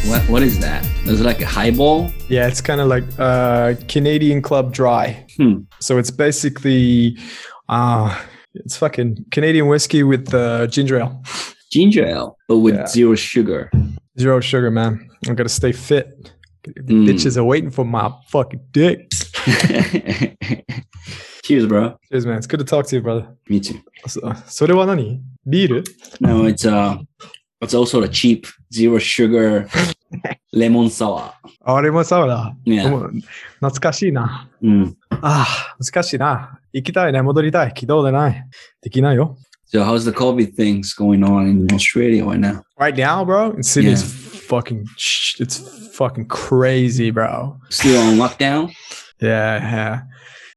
What what what is that? Is it like a highball? Yeah, it's kind of like uh, Canadian Club Dry. Hmm. So it's basically, uh, it's fucking Canadian whiskey with uh, ginger ale. Ginger ale, but with Yeah. zero sugar. Zero sugar, man. I gotta stay fit. The Mm. bitches are waiting for my fucking dick. Cheers, bro. Cheers, man. It's good to talk to you, brother. Me too. そそれは何ビール No, it's uh it's also the cheap zero sugar lemon sour. あれもそうだ。 Yeah. もう懐かしいな。 Mm. ああ、難しいな。行きたいね。戻りたい。軌道でない。できないよ。 So how's the COVID things going on in Australia right now? Right now, bro, in Sydney, it's Yeah. fucking, it's fucking crazy, bro. Still on lockdown? Yeah, yeah.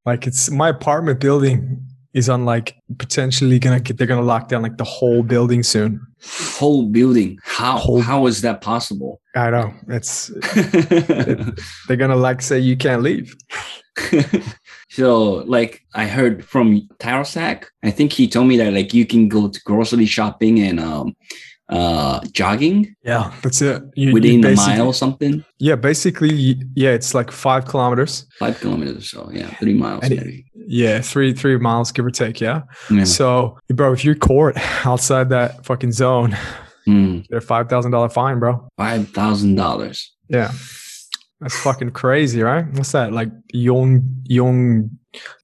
Like it's my apartment building is on like potentially gonna get they're gonna lock down like the whole building soon. Whole building. How Whole- how is that possible? I know. It's they're gonna like say you can't leave. so like I heard from Tarosak, I think he told me that like you can go to grocery shopping and um uh jogging Yeah, that's it. You, you within a mile or something. Yeah, basically, yeah, it's like five kilometers. Five kilometers or so, yeah, three miles And it- Yeah, three three miles give or take. Yeah. Yeah. So, bro, if you're caught outside that fucking zone, Mm, they're five thousand dollar fine, bro. Five thousand dollars. Yeah, that's fucking crazy, right? What's that? Like yon yon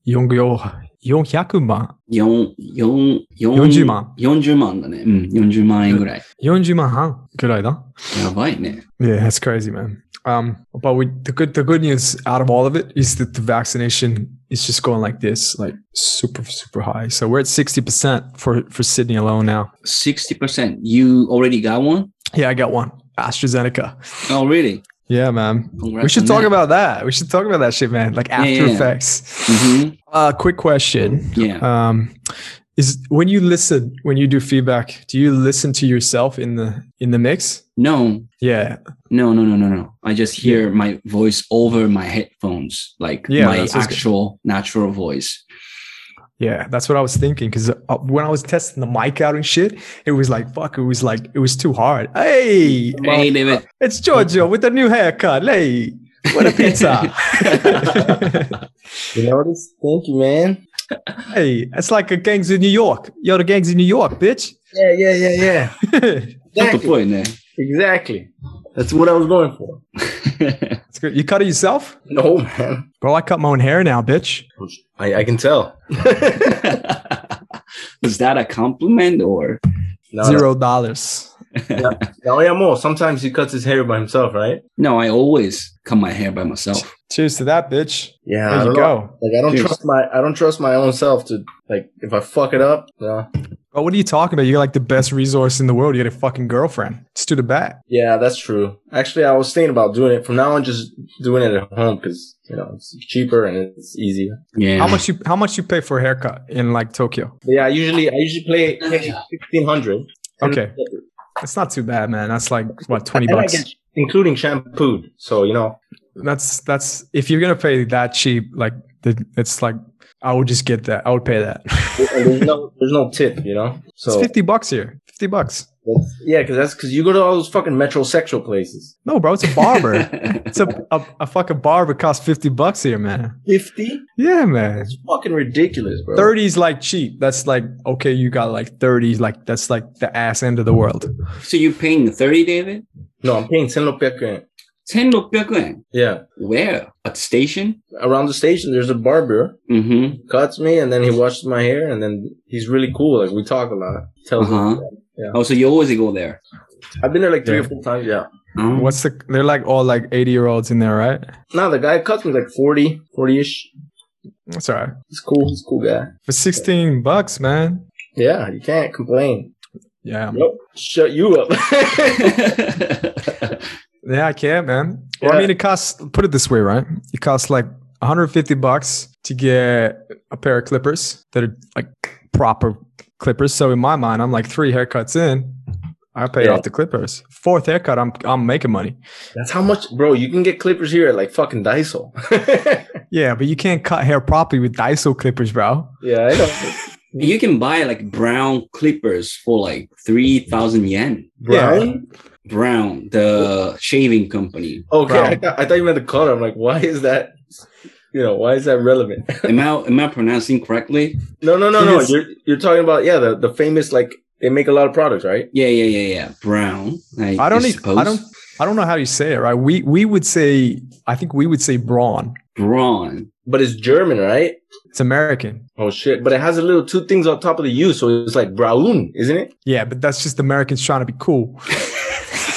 yon yo yon hyakuman 四四四40万40万だね。うん、40万円ぐらい。 yonji man han da. やばいね。 Yeah, that's crazy, man. Um, but we the good the good news out of all of it is that the vaccination is just going like this, like super super high. So we're at sixty percent for for Sydney alone now. 60%. You already got one? Yeah, I got one AstraZeneca. Oh, really? Yeah, man. Congrats we should on talk that. about that. We should talk about that shit, man. Like After yeah, yeah. Effects. Mhm. Uh, quick question. Yeah. Um, is when you listen, when you do feedback, do you listen to yourself in the in the mix? No, Yeah, no, no, no, no, no. I just hear my voice over my headphones, like Yeah, my just good. actual natural voice. yeah. That's what I was thinking. Because uh, when I was testing the mic out and shit, it was like fuck. It was like it was too hard. Hey, Hey, David. it's Giorgio with the new haircut. Hey, what a pizza. you notice? Thank you, man. Hey, it's like a gangs in New York. Yo, the gangs in New York, bitch. Yeah, yeah, yeah, yeah. exactly. That's the point, man. Exactly. That's what I was going for. That's good. You cut it yourself? No, man. Bro, I cut my own hair now, bitch. I, I can tell. Is that a compliment or? No, Zero dollars. No, oh, no, yeah, more. Sometimes he cuts his hair by himself, right? No, I always cut my hair by myself. Cheers to that, bitch. Yeah. I There you don't know. go. Like I don't Cheers. trust my I don't trust my own self to like if I fuck it up. No. Bro, what are you talking about? You're like the best resource in the world. You got a fucking girlfriend. Just do the back. Yeah, that's true. Actually, I was thinking about doing it from now on, just doing it at home because you know it's cheaper and it's easier. Yeah. How much you how much you pay for a haircut in like Tokyo? Yeah, I usually I usually pay sixteen hundred. Okay. It's not too bad, man. That's like what twenty bucks. including shampooed. So you know, That's that's if you're gonna pay that cheap, like the, it's like I would just get that. I would pay that. there's no there's no tip. You know, So it's so fifty bucks here. Fifty bucks. That's, yeah, because that's because you go to all those fucking metrosexual places. No, bro, it's a barber. it's a, a a fucking barber costs fifty bucks here, man. Fifty? Yeah, man. It's fucking ridiculous, bro. 30 is like cheap. That's like okay, you got like 30, like that's like the ass end of the world. so you're paying 30, David? No, I'm paying 1600 1600円. Yeah. Where? At the station? Around the station, there's a barber. Mm-hmm. Cuts me, and then he washes my hair, and then he's really cool. Like we talk a lot. Tells me. Yeah. Oh, so you always go there? I've been there like three Yeah. or four times. Yeah. Oh. What's the they're like all like 80 year olds in there, right? No, the guy cuts me like 40, 40-ish. That's all right. He's cool. He's a cool guy. For 16 bucks, man. Yeah, you can't complain. Yeah. Nope. Shut you up. Yeah, I can, man. Well, I mean, it costs, put it this way, right? It costs like 150 bucks to get a pair of clippers that are like proper clippers. So in my mind, I'm like three haircuts in. I paid Yeah. off the clippers. Fourth haircut, I'm I'm making money. That's how much, bro. You can get clippers here at like fucking Daiso. Yeah, but you can't cut hair properly with Daiso clippers, bro. yeah, I know. You can buy like brown clippers for like three thousand yen. Brown. Brown, the shaving company. Okay, I Brown. thought, I thought you meant the color. I'm like, why is that? You know, why is that relevant? Am I am I pronouncing correctly? no, no, no, no. You're you're talking about yeah, the the famous like they make a lot of products, right? Yeah, yeah, yeah, yeah. Brown. I, I don't. I Need. I don't. I don't know how you say it. Right? We we would say. I think we would say brawn. Brawn. But it's German, right? It's American. Oh shit! But it has a little two things on top of the U, so it's like Braun, isn't it? Yeah, but that's just Americans trying to be cool.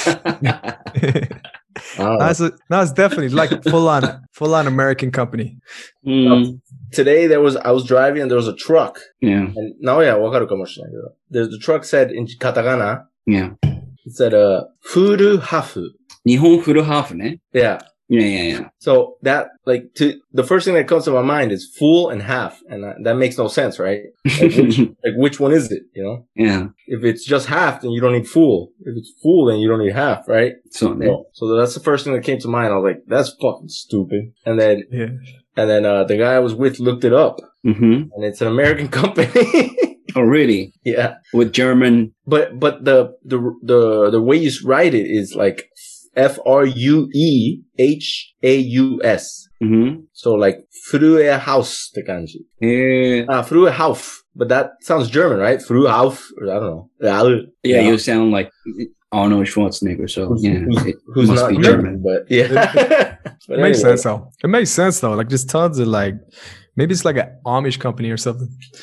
Oh. That's definitely like full on, full on American company. Mm. Um, today there was I was driving and there was a truck. Yeah. And now yeah, wakaru kamoshinai. There's the truck said in katakana. Yeah. It said uh, furu hafu. Nihon furu hafu ne. Yeah. Yeah, yeah, yeah. So that like to the first thing that comes to my mind is full and half, and that, that makes no sense, right? Like which, like which, one is it? You know? Yeah. If it's just half, then you don't need full. If it's full, then you don't need half, right? So, so, so that's the first thing that came to mind. I was like, that's fucking stupid. And then, yeah. and then uh, the guy I was with looked it up, mm-hmm. and it's an American company. Oh, really? Yeah. With German. But but the the the the way you write it is like F R U E H A U S. Mm-hmm. So like Frühe Haus って感じ。Eh, Ah, Frühe Hauf. But that sounds German, right? Frühe Hauf. Or I don't know. Yeah. yeah, you sound like Arnold Schwarzenegger, so Who's, yeah. who's, it who's must not be German, German. but yeah. But It makes anyway. sense though. It makes sense though. Like just tons of like, maybe it's like an Amish company or something.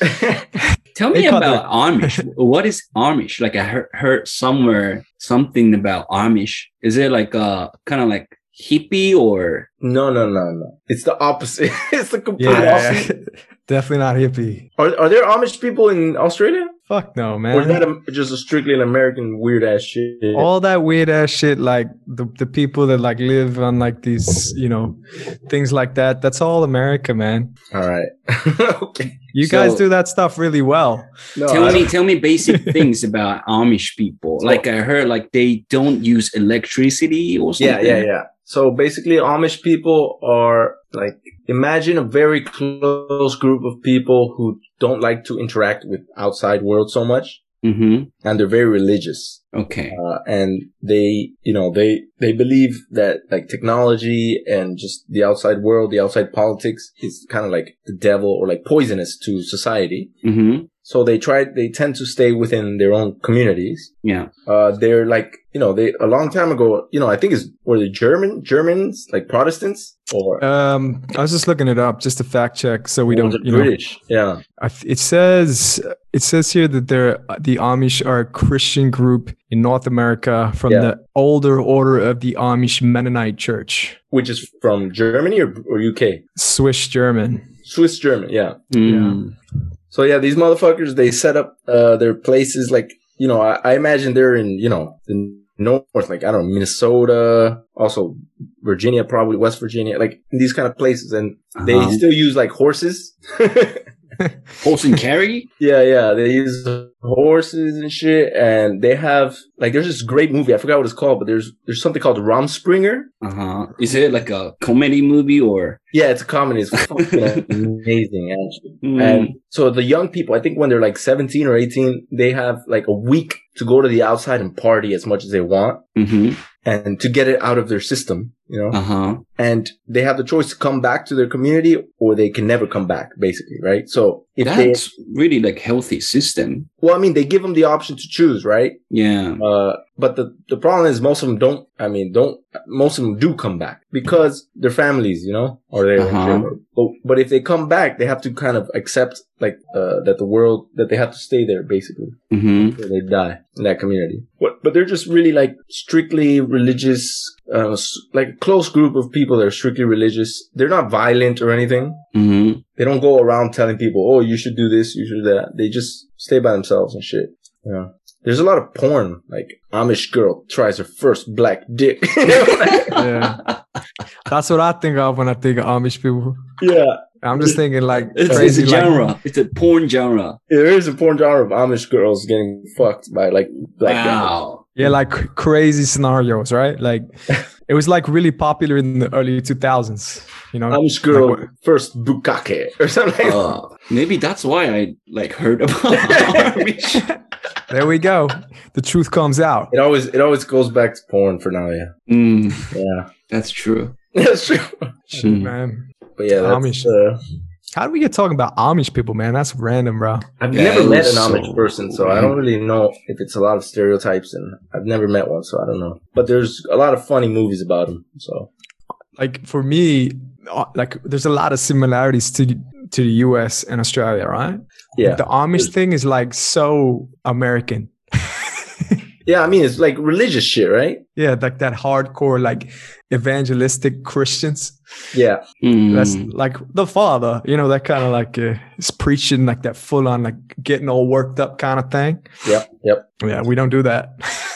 Tell me call about Amish. what is Amish? Like I heard, heard somewhere something about Amish. Is it like uh kind of like hippie or no, no, no, no. It's the opposite. it's the complete Yeah, opposite. definitely not hippie. Are, are there Amish people in Australia? Fuck no, Or is that a, just a strictly an American weird ass shit? All that weird ass shit, like the the people that like live on like these, you know, things like that. That's all America, man. All right. okay. You guys do that stuff really well. No, tell me tell me basic things about Amish people. Like I heard like they don't use electricity or something. Yeah, yeah, yeah. So basically, Amish people are like, imagine a very close group of people who don't like to interact with outside world so much. Mm-hmm. And they're very religious. Okay. Uh, and they, you know, they, they believe that like technology and just the outside world, the outside politics is kind of like the devil or like poisonous to society. Mm-hmm. So they try, they tend to stay within their own communities. Yeah. Uh, they're like, you know, they, a long time ago, you know, I think it's, were the German, Germans, like Protestants or Um, I was just looking it up just to fact check, so we or don't, it you know. British? Yeah. I it says it says here that they're the Amish are a Christian group in North America from Yeah. the older order of the Amish Mennonite Church, Which is from Germany or, or UK? Swiss German. Swiss German. Yeah. Mm. So yeah, these motherfuckers, they set up, uh, their places like, you know, I, I imagine they're in, you know, the north, like, I don't know, Minnesota, also Virginia, probably West Virginia, like these kind of places. And they Uh-huh. still use like horses. Horse and carry? yeah, yeah. They use horses and shit. And they have, like, there's this great movie. I forgot what it's called, but there's, there's something called Rumspringa. Uh-huh. Is it like a comedy movie or Yeah, it's a comedy. It's amazing, actually. Mm. And so the young people, I think when they're like 17 or 18, they have like a week to go to the outside and party as much as they want Mhm. and to get it out of their system, you know? Uh-huh. And they have the choice to come back to their community or they can never come back, basically, right? So if they, That's really like healthy system. well, I mean, they give them the option to choose, right? Yeah. Uh, but the, the problem is most of them don't, I mean, don't, most of them do come back because their families, you know, or they, Uh-huh. but, but if they come back, they have to kind of accept like, uh, that the world, that they have to stay there basically Mm-hmm. they die in that community. But, but they're just really like strictly religious, uh, like a close group of people that are strictly religious. They're not violent or anything. Mm-hmm. They don't go around telling people, oh, you should do this, you should do that. They just stay by themselves and shit. Yeah. There's a lot of porn, like Amish girl tries her first black dick. Yeah, that's what I think of when I think of Amish people. yeah. I'm just thinking like It's, it's crazy a like, genre. it's a porn genre. There is a porn genre of Amish girls getting fucked by like black guys. Wow. Yeah, like crazy scenarios, right? Like it was like really popular in the early 2000s. You know, Amish girl Like first bukkake or something. Uh, maybe that's why I like heard about Amish. there we go. The truth comes out. it always it always goes back to porn for now. Yeah, Mm, yeah, that's true. that's true. Mm. man. But yeah, that's, Amish. Uh, How do we get talking about Amish people, man? That's random, bro. I've Yeah, never met an was Amish so- person, so I don't really know if it's a lot of stereotypes, and I've never met one, so I don't know. But there's a lot of funny movies about them. So Like for me, uh, like there's a lot of similarities to to the U.S. and Australia, right? yeah, The Amish thing is like so American. Yeah. I mean, it's like religious shit, right? Yeah, like that hardcore, like evangelistic Christians. Yeah, Mm. That's like the father, you know, that kind of like uh, is preaching like that full on, like getting all worked up kind of thing. yep, yep. Yeah, we don't do that.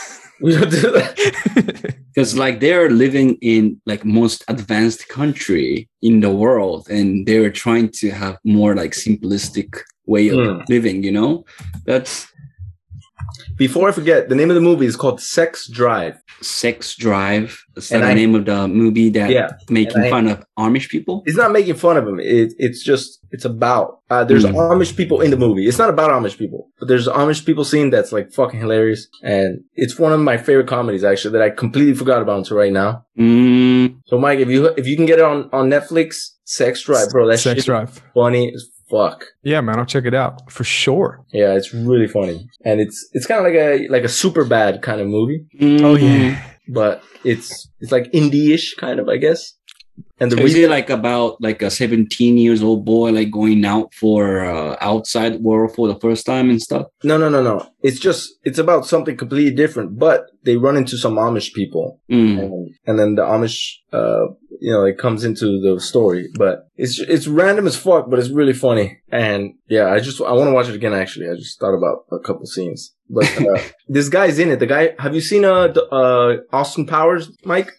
We don't do that. because like they're living in like most advanced country in the world and they're trying to have more like simplistic way of Mm. living you know that's Before I forget, the name of the movie is called Sex Drive. sex drive is that And the I- name of the movie that Yeah, making I- fun of amish people it's not making fun of them. It, it's just it's about uh, there's Mm. Amish people in the movie. It's not about Amish people, but there's Amish people scene that's like fucking hilarious, and it's one of my favorite comedies actually that I completely forgot about until right now. mm, So Mike, if you if you can get it on on Netflix, Sex Drive, bro, that's Sex shit drive. funny as fuck. Yeah, man, I'll check it out for sure. Yeah, it's really funny, and it's it's kind of like a like a super bad kind of movie, Oh mm. yeah. but it's it's like indie-ish kind of, I guess. And the So is reason it like about like a 17 years old boy like going out for uh, outside world for the first time and stuff no no no no, it's just it's about something completely different, but they run into some Amish people, Mm. and, and then the Amish, uh, you know, it comes into the story. But it's it's random as fuck, but it's really funny. And yeah, I just I want to watch it again. Actually, I just thought about a couple scenes. But uh, this guy's in it. The guy. Have you seen uh, the, uh Austin Powers, Mike?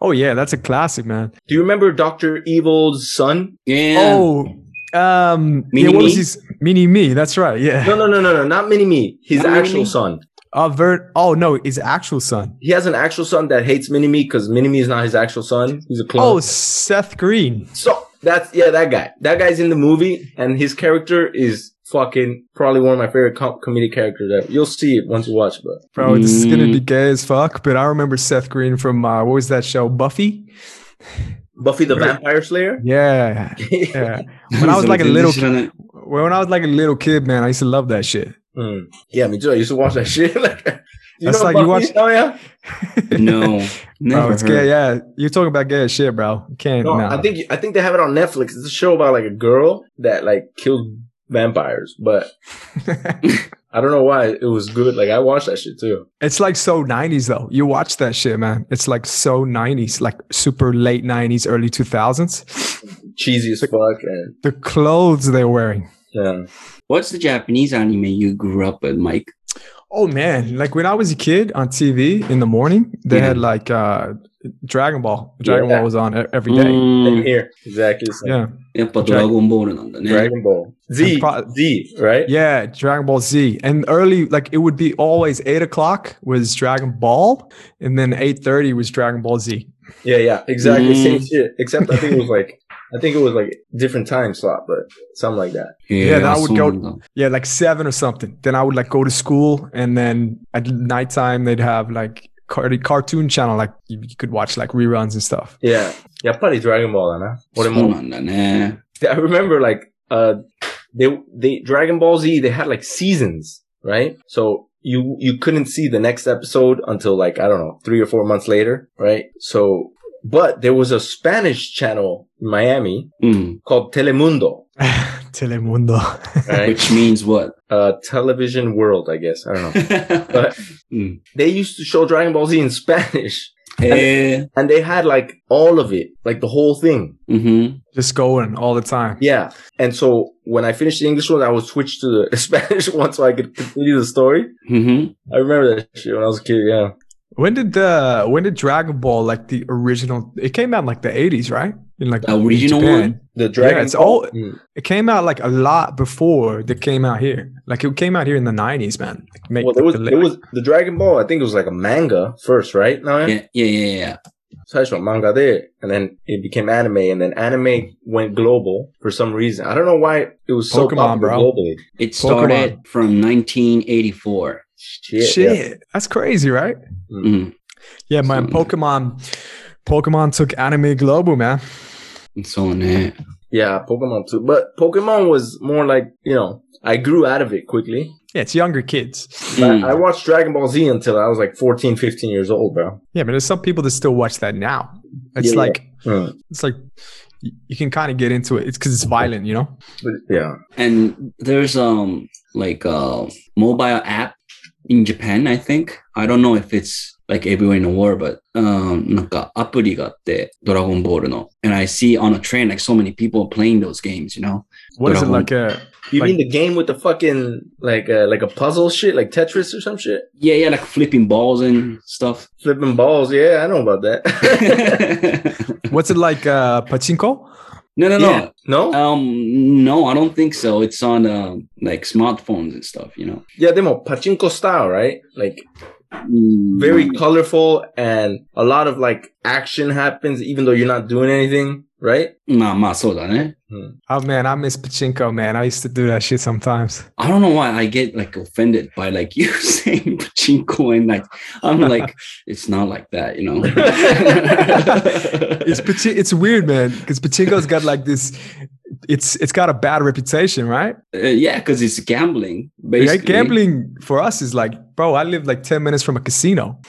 Oh yeah, that's a classic, man. Do you remember Doctor Evil's son? yeah Oh, um, Mini yeah, what was his mini me? That's right. Yeah. No, no, no, no, no, not Mini Me. His Not Mini actual son. Uh, Vert. Oh no, his actual son. He has an actual son that hates Mini Me because Mini Me is not his actual son. He's a clone. Oh, Seth Green. So that's yeah, that guy. That guy's in the movie, and his character is fucking probably one of my favorite com- comedic characters ever. You'll see it once you watch, but Bro, this is gonna Mm. be gay as fuck. But I remember Seth Green from uh, what was that show? Buffy. Buffy the Vampire Slayer. Yeah, yeah. When I was like a little, kid. when I was like a little kid, man, I used to love that shit. Hmm. Yeah, me too. I used to watch that shit. like, you That's know like you Buffy? watch- Oh yeah. no never Bro, it's heard. gay. Yeah, you're talking about gay as shit, bro. You can't. No, nah. I think I think they have it on Netflix. It's a show about like a girl that like kills vampires, but I don't know why it was good. Like I watched that shit too. it's like so 90s though. You watch that shit, man. It's like so 90s, like super late 90s, early 2000s. Cheesy as fuck, and The clothes they're wearing. yeah. What's the Japanese anime you grew up with, Mike? Oh man, like when I was a kid on TV in the morning, they yeah. had like uh Dragon Ball. Dragon yeah. Ball was on every day. Mm. Here, exactly. Yeah. yeah, Dragon Ball, Dragon Ball Z, pro- Z, right? Yeah, Dragon Ball Z. And early, like it would be always eight o'clock was Dragon Ball, and then eight thirty was Dragon Ball Z. Yeah, yeah, exactly. Mm. Same shit. Except I think it was like I think it was like different time slot, but something like that. Yeah, yeah I, I would go. That. Yeah, like seven or something. Then I would like go to school, and then at nighttime they'd have like cartoon channel, like you, could watch like reruns and stuff. Yeah, yeah, probably Dragon Ball, huh? What am I? I remember like uh, they they Dragon Ball Z they had like seasons, right? So you you couldn't see the next episode until like I don't know three or four months later, right? So but there was a Spanish channel Miami mm. called Telemundo. Telemundo. Right? Which means what? Uh, television world, I guess. I don't know. but mm. they used to show Dragon Ball Z in Spanish. Hey. And, and, they had like all of it, like the whole thing. Mm-hmm. Just going all the time. Yeah. And so when I finished the English one, I would switch to the Spanish one so I could continue the story. Mm-hmm. I remember that shit when I was a kid. Yeah. When did the when did Dragon Ball like the original? It came out in like the eighties, right? In like The original Japan. one? The Dragon it's Ball. all- Mm. It came out like a lot before it came out here. Like it came out here in the nineties, man. Like, make Well, there was the- there was the Dragon Ball. I think it was like a manga first, right? No, Yeah, yeah, yeah, yeah. 最初は manga there, and then it became anime, and then anime went global for some reason. I don't know why it was so Pokemon, popular bro. globally. It started from 1984. Shit. Shit, yeah. that's crazy, right? Mm. Yeah, man. So- Pokemon, Pokemon took anime global, man. So ne. Yeah, Pokemon too. But Pokemon was more like, you know, I grew out of it quickly. Yeah, it's younger kids. Mm. I, I watched Dragon Ball Z until I was like 14, 15 years old, bro. Yeah, but there's some people that still watch that now. It's Yeah, like Hmm. it's like you can kind of get into it. It's because it's violent, you know. Yeah. And there's um like a mobile app in Japan, I think. I don't know if it's like everywhere in the world, but um なんかアプリがあって、ドラゴンボールの。And I see on a train like so many people playing those games, you know? What is it Dragon- like a? You Like- mean the game with the fucking like uh, like a puzzle shit, like Tetris or some shit? Yeah, yeah, like flipping balls and stuff. Flipping balls, yeah, I know about that. What's it like? Uh, pachinko? No, no, no. Yeah. no? Um, no, I don't think so. It's on um, like smartphones and stuff, you know. yeah, demo pachinko style, right? Like Mm, very colorful and a lot of like action happens even though you're not doing anything, right? まあまあそうだね。 Oh man, I miss pachinko, man. I used to do that shit sometimes. I don't know why I get like offended by like you saying pachinko and like I'm like it's not like that, you know. It's pachi- It's weird, man, because pachinko's got like this. It's it's got a bad reputation, right? Uh, yeah, because it's gambling. Basically. Right? Gambling for us is like, bro. I live like ten minutes from a casino.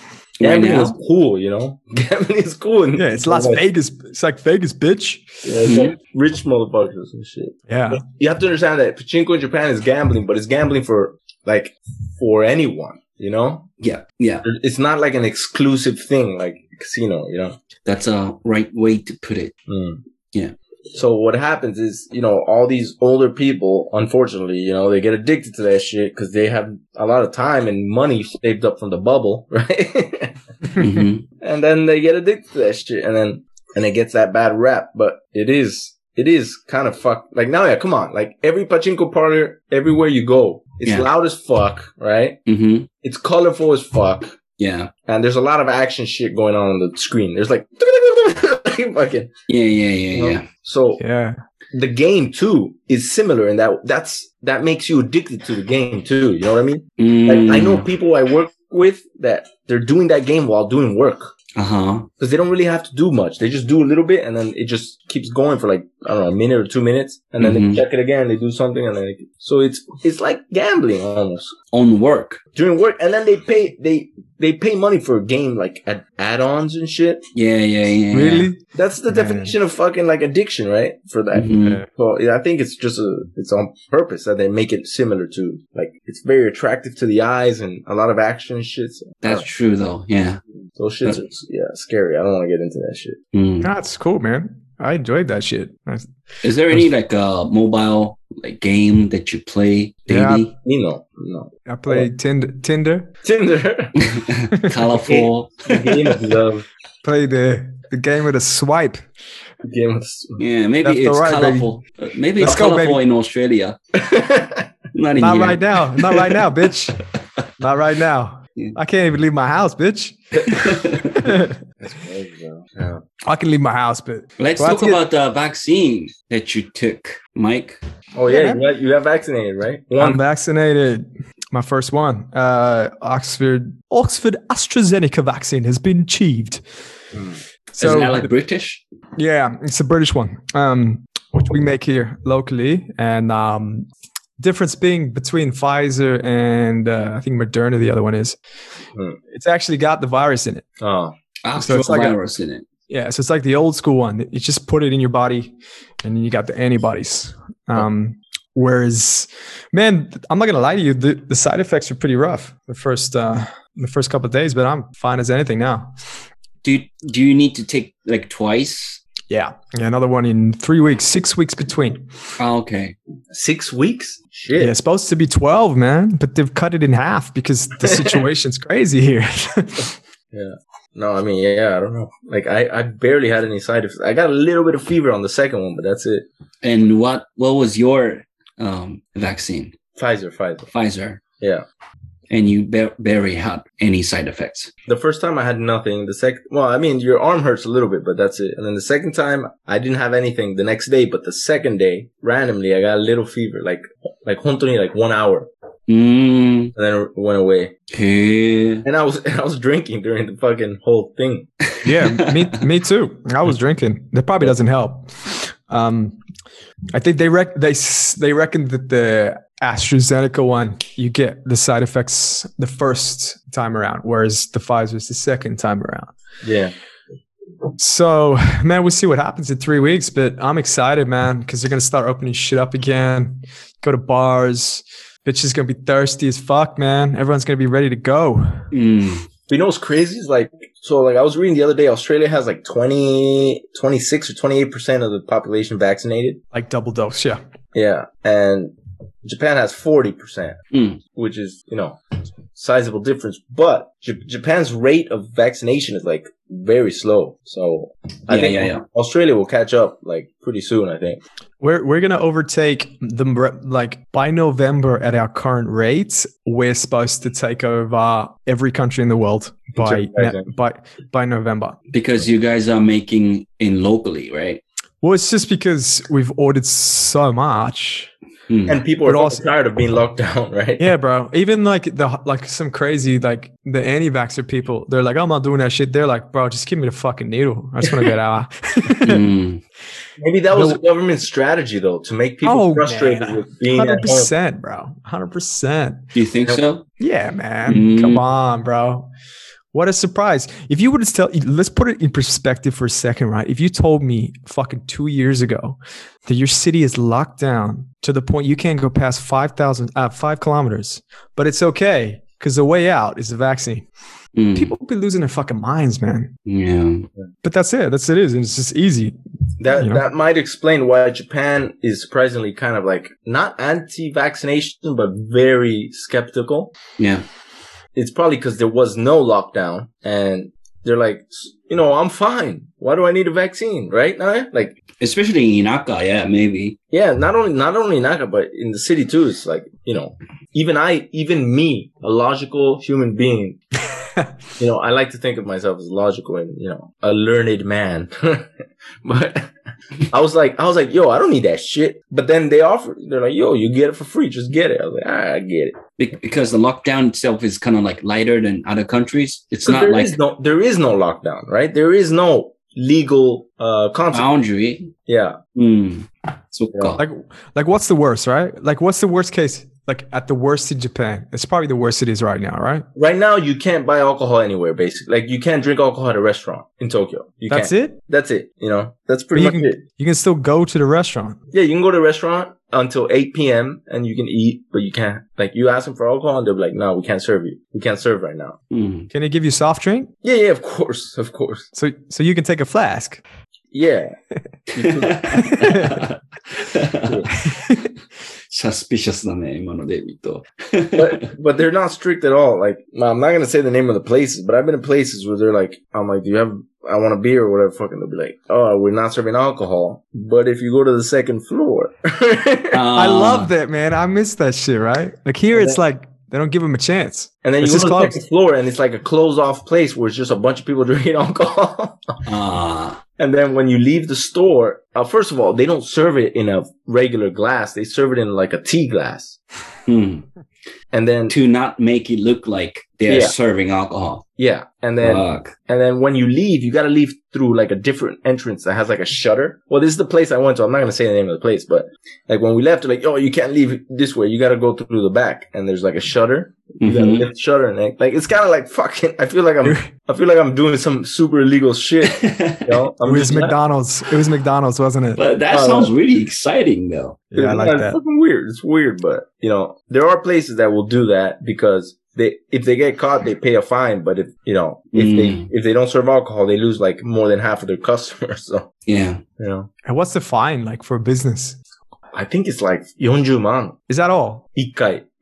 right Gambling now. is cool, you know? Gambling is cool. And Yeah, it's Las like, Vegas. It's like Vegas, bitch. yeah, it's like rich motherfuckers and shit. Yeah, You have to understand that pachinko in Japan is gambling, but it's gambling for like for anyone, you know? Yeah, yeah, It's not like an exclusive thing like casino, you know? that's a right way to put it. Mm. Yeah. So what happens is, you know, all these older people, unfortunately, you know, they get addicted to that shit because they have a lot of time and money saved up from the bubble, right? hmm and then they get addicted to that shit, and then and it gets that bad rap. But it is, it is kind of fuck. Like now, yeah, come on, like every pachinko parlor, everywhere you go, it's Yeah. loud as fuck, right? hmm It's colorful as fuck. Yeah, And there's a lot of action shit going on on the screen. There's like fucking yeah, yeah, yeah, you know? yeah. So yeah. the game too is similar in that that's that makes you addicted to the game too. You know what I mean? Like I know Mm. people I work with that they're doing that game while doing work Uh huh. because they don't really have to do much. They just do a little bit and then it just keeps going for like I don't know a minute or two minutes, and then Mhm. they check it again. They do something, and then it, so it's it's like gambling almost On work. during work. And then they pay they they pay money for a game like add, add-ons and shit. Yeah, yeah, yeah. yeah. Really? That's the Man. definition of fucking like addiction, right? For that. Mhm. Yeah. So yeah, I think it's just a it's on purpose that they make it similar to like it's very attractive to the eyes and a lot of action and shit. So, That's true, though. Yeah. Those shits are yeah scary. I don't want to get into that shit. Mm. That's cool, man. I enjoyed that shit. That's- Is there any like uh mobile like game that you play Yeah. daily? You know, no I played Tinder. Tinder. Tinder. Colorful. the game of love. Played the the game with a swipe. The game of Yeah, maybe That's it's all right, baby. colorful. Uh, Maybe Let's it's go, colorful baby. in Australia. Not in Not right now. Not right now, bitch. Not right now. Yeah. I can't even leave my house, bitch. That's crazy, bro. Yeah. I can leave my house, but Let's Well, talk that's about the vaccine that you took, Mike. Oh yeah, Yeah. you, got, you got vaccinated, right? I'm vaccinated. My first one. Uh, Oxford Oxford AstraZeneca vaccine has been achieved. Mm. So, So Is that like British? yeah, it's a British one, um, which we make here locally, and um, difference being between Pfizer and uh, I think Moderna, the other one is, Hmm. it's actually got the virus in it. Oh, So it's like a- virus in it. Yeah, so it's like the old school one. You just put it in your body, and you got the antibodies. Um, whereas, man, I'm not gonna lie to you, the, the side effects are pretty rough the first uh, the first couple of days, but I'm fine as anything now. Do you, do you need to take like twice? Yeah, yeah, another one in three weeks, six weeks between. Oh, okay. six weeks? Yeah, Shit. it's supposed to be 12, man, but they've cut it in half because the situation's crazy here. Yeah. No, I mean, yeah, I don't know. Like, I, I barely had any side effects. I got a little bit of fever on the second one, but that's it. And what what was your um, vaccine? Pfizer, Pfizer. Pfizer. Yeah. And you barely had any side effects. The first time I had nothing. The second, well, I mean, your arm hurts a little bit, but that's it. And then the second time, I didn't have anything the next day, but the second day, randomly, I got a little fever, like, like, hontoni, like one hour. Mm, And then it went away. hey. And I was, and I was drinking during the fucking whole thing. Yeah, me me too. I was drinking. That probably doesn't help. Um, I think they rec- they they reckon that the AstraZeneca one you get the side effects the first time around, whereas the Pfizer is the second time around. Yeah. So, man, we'll see what happens in three weeks, but I'm excited, man, because they're gonna start opening shit up again. Go to bars. Bitches gonna be thirsty as fuck, man. Everyone's gonna be ready to go. Mm, you know what's crazy is like, so like I was reading the other day, Australia has like 20, 26 or 28% of the population vaccinated. Like double dose, yeah. Yeah. And Japan has 40%, Mm. which is, you know, sizable difference. But J- Japan's rate of vaccination is like very slow. So I Yeah, think yeah, yeah. Australia will catch up like pretty soon, I think. We're we're gonna overtake the like by November at our current rates. We're supposed to take over every country in the world by terms by by November. because you guys are making in locally, right? Well, it's just because we've ordered so much. Mm. And people are also- also tired of being locked down, right? Yeah, bro. Even like the like some crazy like the anti-vaxxer people, they're like, I'm not doing that shit. They're like, bro, just give me the fucking needle. I just want to get out. Mm. Maybe that was No. the government's strategy though, to make people Oh, frustrated man. with being at Hundred home. percent, bro. Hundred percent. Do you think so? Yeah, man. Mm. Come on, bro. What a surprise. If you would have tell let's put it in perspective for a second, right? If you told me fucking two years ago that your city is locked down to the point you can't go past 5,000, uh, five kilometers, but it's okay because the way out is the vaccine. Mm. People be losing their fucking minds, man. Yeah. But that's it. That's it is. And it's just easy. That you know? that might explain why Japan is surprisingly kind of like not anti-vaccination, but very skeptical. Yeah. It's probably because there was no lockdown, and they're like, you know, I'm fine. Why do I need a vaccine, right? Naya? Like, Especially in Inaka, yeah, maybe. yeah, not only not only in Naka, but in the city too. It's like, you know, even I, even me, a logical human being, you know, I like to think of myself as logical and, you know, a learned man. but I was like, I was like, yo, I don't need that shit. But then they offered, they're like, yo, you get it for free. Just get it. I was like, ah, I get it. Be- because the lockdown itself is kind of like lighter than other countries. It's not there like is no, there is no lockdown, right? There is no legal, uh, consequence. boundary. Yeah. Mm. So, Like, like what's the worst, right? Like, what's the worst case? Like, at the worst in Japan, it's probably the worst it is right now, right? Right now, you can't buy alcohol anywhere, basically. Like, you can't drink alcohol at a restaurant in Tokyo. You That's can't. it. That's it. You know, that's pretty But much you it. You can still go to the restaurant. Yeah, you can go to the restaurant until 8 p.m. and you can eat, but you can't. Like, you ask them for alcohol and they'll be like, no, we can't serve you. We can't serve right now. Mm. Can they give you soft drink? Yeah, yeah, of course. Of course. So, so you can take a flask. Yeah. サスピシャスだね、今のデイビッド。 but, but they're not strict at all. Like, I'm not going to say the name of the places, but I've been in places where they're like, I'm like, do you have, I want a beer or whatever. Fucking, they'll be like, oh, we're not serving alcohol. But if you go to the second floor, I Uh, love that, man. I miss that shit, right? Like here, it's like they don't give them a chance. and then you It's go just to the second floor and it's like a closed off place where it's just a bunch of people drinking alcohol. Ah, And then when you leave the store, uh, first of all, they don't serve it in a regular glass. They serve it in like a tea glass. hmm. And then, To not make it look like they're Yeah. serving alcohol. yeah. And then, Fuck. and then when you leave, you gotta leave through like a different entrance that has like a shutter. Well, this is the place I went to. I'm not gonna say the name of the place, but like when we left, like, oh, you can't leave this way. You gotta go through the back. And there's like a shutter. You gotta Mhm. lift shutter and like, like it's kind of like fucking, I feel like I'm, I feel like I'm doing some super illegal shit. You know? It I'm was just not- McDonald's. It was McDonald's, wasn't it? but that Uh, sounds really exciting though. Yeah, I like not- that. It's fucking weird. It's weird, but you know, there are places that will do that because they, if they get caught, they pay a fine. But if, you know, if mm. they, if they don't serve alcohol, they lose like more than half of their customers. So, yeah. You know, and what's the fine like for a business? I think it's like 40万. Is that all?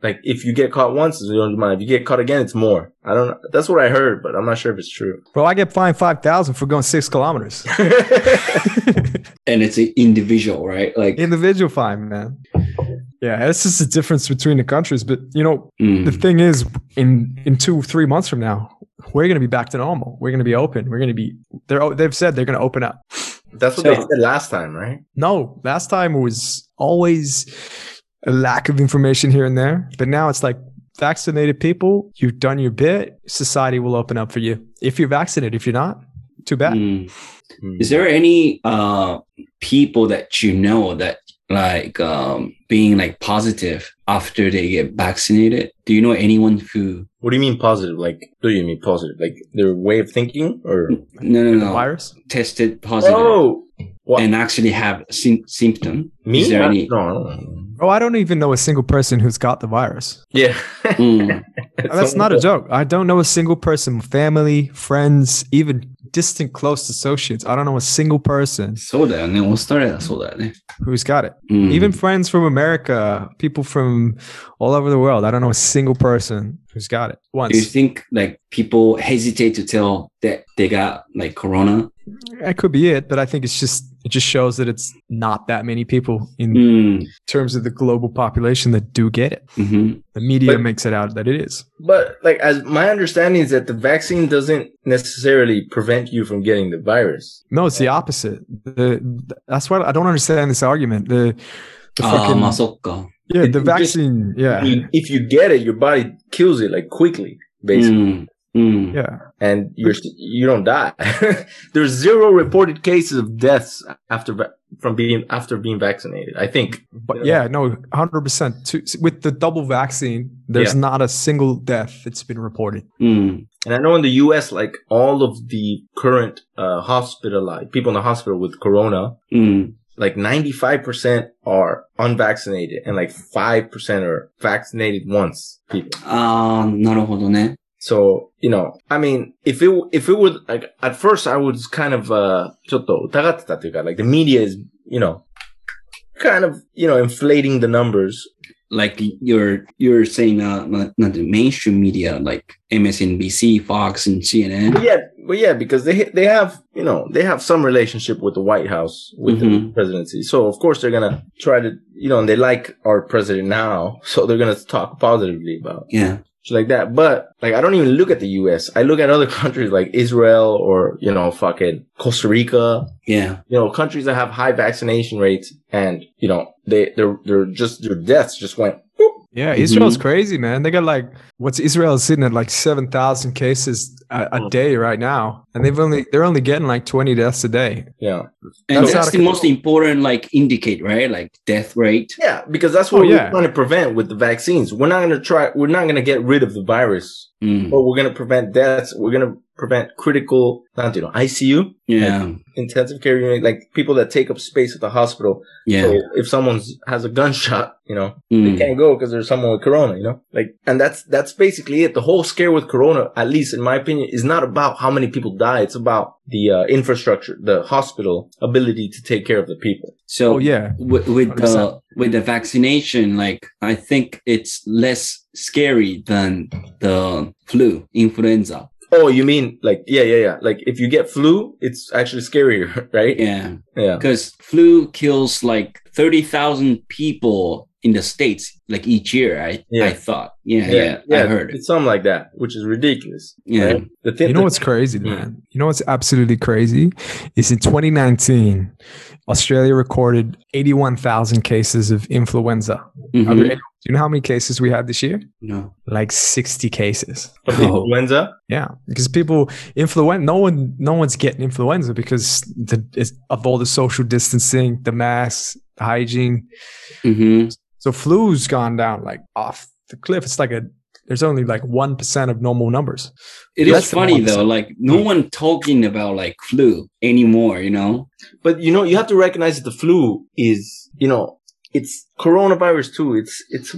Like if you get caught once, it's 40万. If you get caught again, it's more. I don't know. That's what I heard, but I'm not sure if it's true. Bro, I get fined 5,000 for going six kilometers. and it's an individual, right? Like individual fine, man. Yeah, it's just the difference between the countries. But you know, mm, the thing is, in in two three months from now, we're gonna be back to normal. We're gonna be open. We're gonna be. They're they've said they're gonna open up. That's what So- they said last time, right? No, last time it was always a lack of information here and there, but now it's like vaccinated people. You've done your bit. Society will open up for you if you're vaccinated. If you're not, too bad. mm. Hmm. Is there any uh people that you know that like um being like positive after they get vaccinated? Do you know anyone who What do you mean positive? Like, do you mean positive? Like their way of thinking, or no no no virus. tested positive oh, what and actually have sym- symptom? me? Is there any? No, I don't know. Oh, I don't even know a single person who's got the virus. Yeah, Mm, That's not a joke. I don't know a single person, family, friends, even distant close associates. I don't know a single person そうだよね。オーストラリアはそうだよね。 who's got it. うん Even friends from America, people from all over the world. I don't know a single person who's got it Do you once. think like people hesitate to tell that they got like corona? That could be it, but I think it's just it just shows that it's not that many people in mm. terms of the global population that do get it. Mm-hmm. The media but, makes it out that it is. But like as my understanding is that the vaccine doesn't necessarily prevent you from getting the virus. No, it's the opposite. The, that's why I don't understand this argument. The the ah, fucking uh, Yeah, the vaccine. Just, yeah. If you get it, your body kills it like quickly, basically. Mm. ん。うん。 yeah. and you're you don't die. There's zero reported cases of deaths after va- from being after being vaccinated. I think. But yeah, no, hundred percent. With the double vaccine, there's Yeah. not a single death that's been reported. うん。 And I know in the U.S., like all of the current uh, hospitalized people in the hospital with corona, うん。 like 95% are unvaccinated and like 5% are vaccinated once people. ああ、なるほどね。 So, you know, I mean, if it, if it would, like, at first I was kind of, uh, ちょっと疑ってたというか like the media is, you know, kind of, you know, inflating the numbers. Like you're, you're saying, uh, ななんていうの mainstream media, like MSNBC, Fox, and CNN. But yeah, but yeah, because they, they have, you know, they have some relationship with the White House, with the Mhm. presidency. So of course they're gonna try to, you know, and they like our president now. So they're gonna talk positively about Yeah. shit like that. But like, I don't even look at the U.S. I look at other countries like Israel or, you know, fucking Costa Rica, Yeah. you know, countries that have high vaccination rates and, you know, they, they're, they're just, their deaths just went. Yeah. Israel's crazy, man. They got like what's Israel sitting at like seven thousand cases a, a Mm. day right now, and they've only they're only getting like twenty deaths a day. Yeah. And That's that's, out the most important, like, indicate, right? Like death rate. Yeah. Because that's what Oh, we're yeah. trying to prevent with the vaccines. We're not going to try, we're not going to get rid of the virus, Mm. but we're going to prevent deaths. We're going to prevent critical, not, you know, ICU, Yeah. intensive care unit, like people that take up space at the hospital. Yeah. So if someone has a gunshot, you know, they Mm. can't go because there's someone with corona, you know? Like, and that's, that's basically it. The whole scare with corona, at least in my opinion, is not about how many people die. It's about the uh, infrastructure, the hospital ability to take care of the people. So Oh yeah, with, with the with the vaccination, like I think it's less scary than the flu, influenza. Oh, you mean like, yeah, yeah, yeah. Like if you get flu, it's actually scarier, right? Yeah, Yeah. because flu kills like thirty thousand people in the states like each year. I Yeah. I thought. Yeah, yeah, I heard it. It's something like that, which is ridiculous. Yeah. right? The thing, you know what's crazy, man? You know what's absolutely crazy is in 2019, Australia recorded 81,000 cases of influenza. Mhm. Are there any- do you know how many cases we had this year? No. Like 60 cases. of Oh. influenza. Yeah, because people influenza. No one, no one's getting influenza because the, it's, of all the social distancing, the masks, the hygiene. hmm So flu's gone down like off the cliff. It's like a there's only like one percent of normal numbers. It Less is funny 1%. though. Like no one talking about like flu anymore. You know. But you know, you have to recognize that the flu is, you know, it's coronavirus too. It's, it's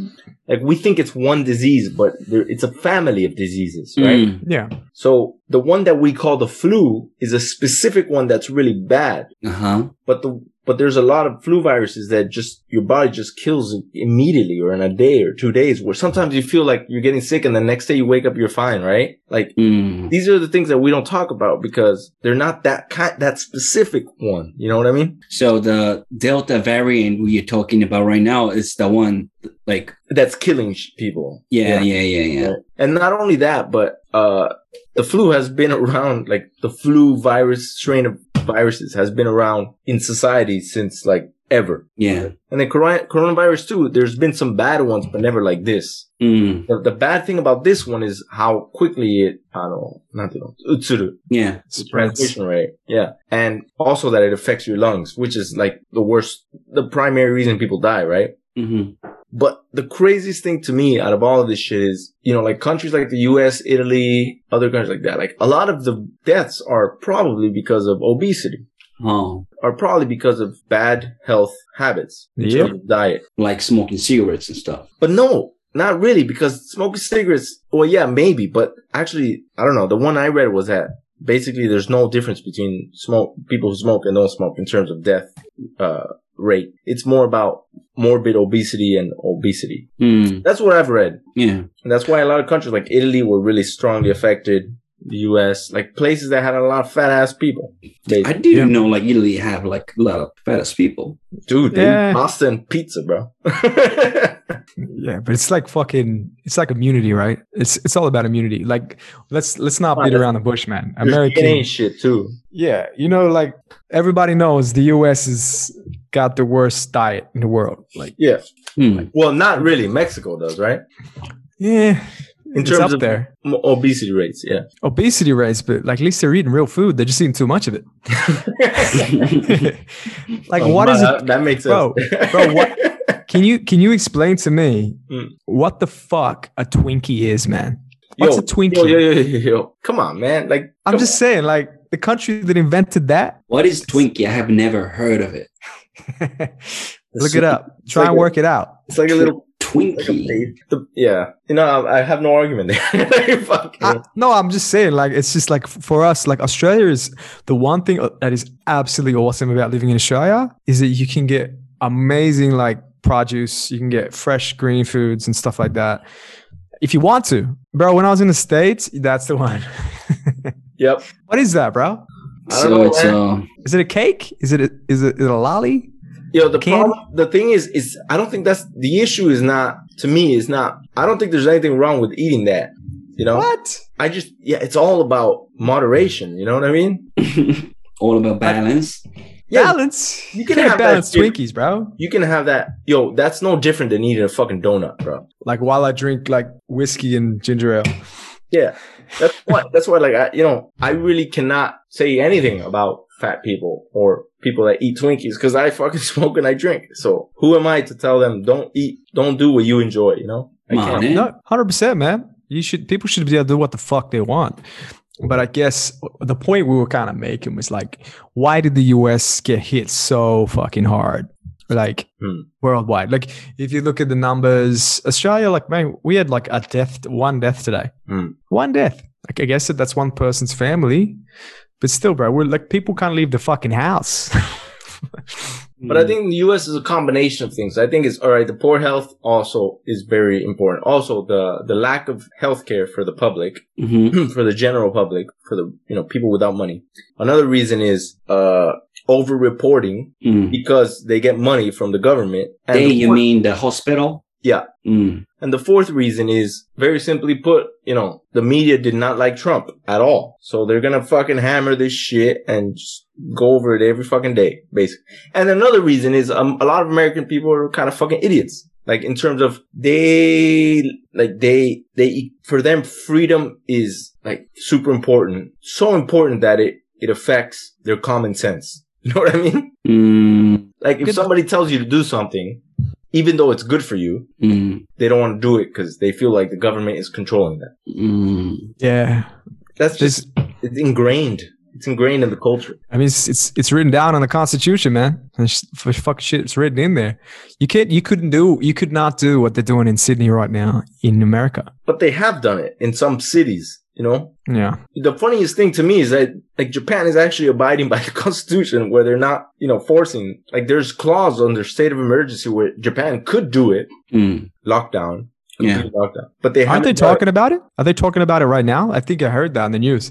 like we think it's one disease, but there, it's a family of diseases, right? Mm. Yeah, So the one that we call the flu is a specific one that's really bad. Uh huh. But the, but there's a lot of flu viruses that just your body just kills immediately or in a day or two days. Where sometimes you feel like you're getting sick, and the next day you wake up, you're fine, right? Like Mm. these are the things that we don't talk about because they're not that kind, that specific one. You know what I mean? So the Delta variant we are talking about right now is the one like That's killing people. yeah, yeah, yeah, yeah. And not only that, but uh, the flu has been around, like the flu virus strain of viruses has been around in society since like ever. Yeah. And then corona- coronavirus too, there's been some bad ones, but never like this. Mm. The, the bad thing about this one is how quickly it, I don't know, utsuru, Yeah. Transmission rate. Yeah. And also that it affects your lungs, which is like the worst, the primary reason people die, right? hmm But the craziest thing to me out of all of this shit is, you know, like countries like the US, Italy, other countries like that, like a lot of the deaths are probably because of obesity, Oh, are probably because of bad health habits, in Yep. terms of diet. like smoking cigarettes and stuff. But no, not really, because smoking cigarettes, well, yeah, maybe, but actually, I don't know. The one I read was that basically there's no difference between smoke, people who smoke and don't smoke in terms of death, uh, rate. It's more about morbid obesity and obesity. Mm. That's what I've read. Yeah. And that's why a lot of countries like Italy were really strongly affected. The US, like places that had a lot of fat ass people. They, I didn't Yeah. know like Italy have like a lot of fat ass people. dude, they Yeah. eat pasta and pizza, bro. Yeah, but it's like fucking. It's like immunity, right? It's it's all about immunity. Like let's let's not beat around the bush, man. American. Shit too. Yeah, you know, like everybody knows the U.S. has got the worst diet in the world. Like, Yeah. Hmm. Well, not really. Mexico does, right? yeah, In it's terms up of there. obesity rates, yeah. Obesity rates, but like at least they're eating real food. They're just eating too much of it. like, Oh, what my- is it? That, that makes sense. Bro, bro, what- Can you can you explain to me Mm. what the fuck a Twinkie is, man? Yo, What's a Twinkie? Yo, yo, yo, yo, yo. Come on, man. Like, I'm come just saying, like the country that invented that. What is Twinkie? I have never heard of it. Look it up. Try like and a- work it out. It's like a little. Like a Twinkie. paste. The- yeah. You know, I, I have no argument there. Like, I, no, I'm just saying, like, it's just like for us, like, Australia is the one thing uh, that is absolutely awesome about living in Australia is that you can get amazing, like, produce, you can get fresh green foods and stuff like that. If you want to, bro, when I was in the States, that's the one. Yep. what is that, bro? I don't So know, it's man. uh Is it a cake? Is it a, is it, is it a lolly? Yo, the Candy? problem, the thing is, is I don't think that's the issue. Is not to me. Is not. I don't think there's anything wrong with eating that. You know, What? I just yeah, it's all about moderation. You know what I mean? all about balance. Yeah, balance. you You can can have balance shit. Twinkies, bro. you can have that. Yo, that's no different than eating a fucking donut, bro. Like while I drink like whiskey and ginger ale. Yeah, that's why. That's why. Like, I, you know, I really cannot say anything about fat people or people that eat Twinkies because I fucking smoke and I drink. So who am I to tell them don't eat, don't do what you enjoy? You know? I can't. eh? No, hundred percent, man. You should. People should be able to do what the fuck they want. But I guess the point we were kind of making was like, why did the U.S. get hit so fucking hard, like Hmm. worldwide? Like, if you look at the numbers, Australia, like, man, we had like a death, one death today, Hmm. one death. Like, I guess that that's one person's family, but still, bro, we're like people can't leave the fucking house. But I think the U.S. is a combination of things. I think it's all right. The poor health also is very important. Also, the the lack of healthcare for the public, Mhm. for the general public, for the you know people without money. Another reason is uh over-reporting Mm. because they get money from the government. And They, the you mean the hospital? Yeah. Mm. And the fourth reason is very simply put, you know, the media did not like Trump at all. So they're gonna fucking hammer this shit and just go over it every fucking day, basically. And another reason is um, a lot of American people are kind of fucking idiots. Like in terms of they, like they, they, for them, freedom is like super important. So important that it, it affects their common sense. You know what I mean? Mm. Like if Good. somebody tells you to do something, even though it's good for you, Mm. they don't want to do it because they feel like the government is controlling them. Mm. yeah, That's just it's ingrained. It's ingrained in the culture. I mean, it's it's, it's written down in the Constitution, man. It's, for fuck shit, it's written in there. You can't, you couldn't do, you could not do what they're doing in Sydney right now in America. But they have done it in some cities You know, Yeah. the funniest thing to me is that like Japan is actually abiding by the constitution where they're not, you know, forcing like there's clause under state of emergency where Japan could do it, うん。 lockdown, Yeah. complete lockdown, but they Aren't they haven't done it. talking about it? Are they talking about it right now? I think I heard that in the news.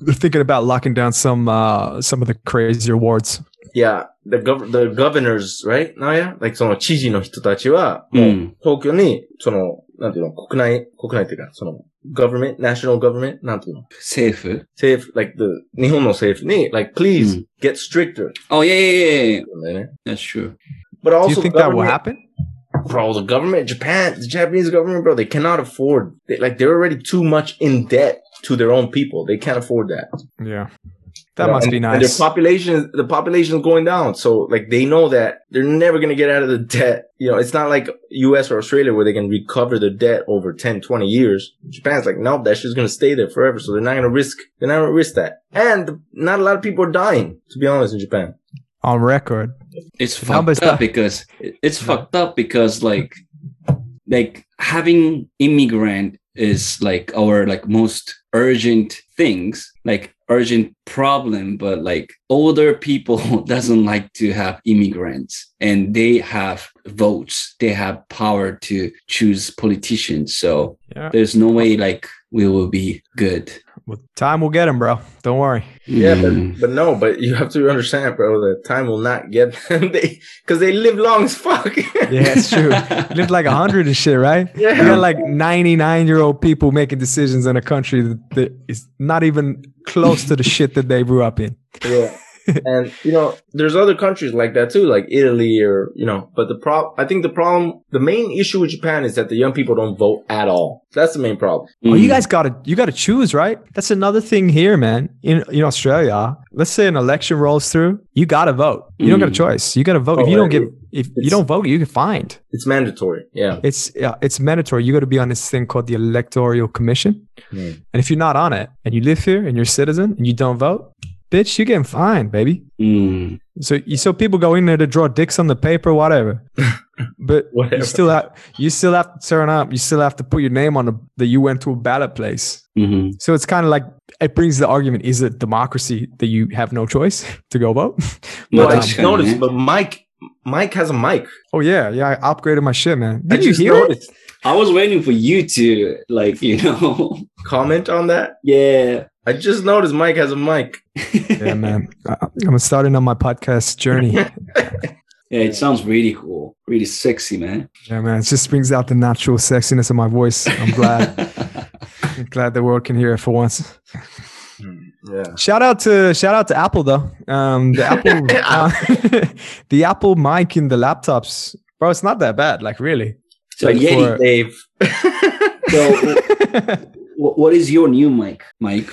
They're thinking about locking down some uh some of the crazier wards. Yeah, the gov the governors, right? なんや like その知事の人たちは、もう、うん。東京に、その、 なんていうの、国内、国内っていうか、その、government, national government, なんていうの政府政府、like the, 日本の政府に、like, please うん get stricter. Oh, yeah, yeah, yeah, yeah. なんだよね That's true. But Do you also, think the that will government- happen? Bro, the government, Japan, the Japanese government, bro, they cannot afford, they, like, they're already too much in debt to their own people. They can't afford that. Yeah. That You know, must and- be And nice. their population, the population is going down. So, like, they know that they're never going to get out of the debt. You know, it's not like US or Australia where they can recover the debt over 10, 20 years. Japan's like, nope, that shit's going to stay there forever. So they're not going to risk, they're not going to risk that. And not a lot of people are dying, to be honest, in Japan. On record. It's How fucked up because it's fucked up because like like having immigrant is like our like most urgent things like urgent problem but like older people doesn't like to have immigrants and they have votes. They have power to choose politicians. So Yeah. there's no way like we will be good Well, time will get him, bro. Don't worry. Yeah, Mm. but, but no, but you have to understand, bro, that time will not get them. they, cause they live long as fuck. Yeah, it's true. You lived like a hundred and shit, right? Yeah. You got like ninety-nine year old people making decisions in a country that, that is not even close to the shit that they grew up in. Yeah. And you know, there's other countries like that too, like Italy or you know. But the problem, I think the problem, the main issue with Japan is that the young people don't vote at all. That's the main problem. Oh, you Mm. guys gotta you gotta choose, right? That's another thing here, man. In in Australia, let's say an election rolls through, you gotta vote. You don't got a Mm. choice. You gotta vote. if Oh, you don't right. give if you don't vote, you get fined. It's mandatory. Yeah. It's yeah, it's mandatory. You got to be on this thing called the Electoral Commission, Hmm. and if you're not on it and you live here and you're a citizen and you don't vote, bitch, you're getting fined, baby. Mm. So you so people go in there to draw dicks on the paper, whatever. but Whatever. you still have you still have to turn up. You still have to put your name on the that you went to a ballot place. Mhm. So it's kind of like it brings the argument: is it democracy that you have no choice to go vote? No, But I just kinda noticed, but Mike, Mike has a mic. oh yeah, yeah. I upgraded my shit, man. I Did you just hear it? I was waiting for you to like, you know. Comment on that. yeah. I just noticed Mike has a mic. Yeah, man. I- I'm starting on my podcast journey. Yeah, it sounds really cool, really sexy, man. Yeah, man. It just brings out the natural sexiness of my voice. I'm glad. I'm glad the world can hear it for once. Yeah. Shout out to shout out to Apple though. Um, the Apple uh, the Apple mic in the laptops, bro. It's not that bad. Like really. so, Like Yeti, for- Dave. so wh- what is your new mic, Mike?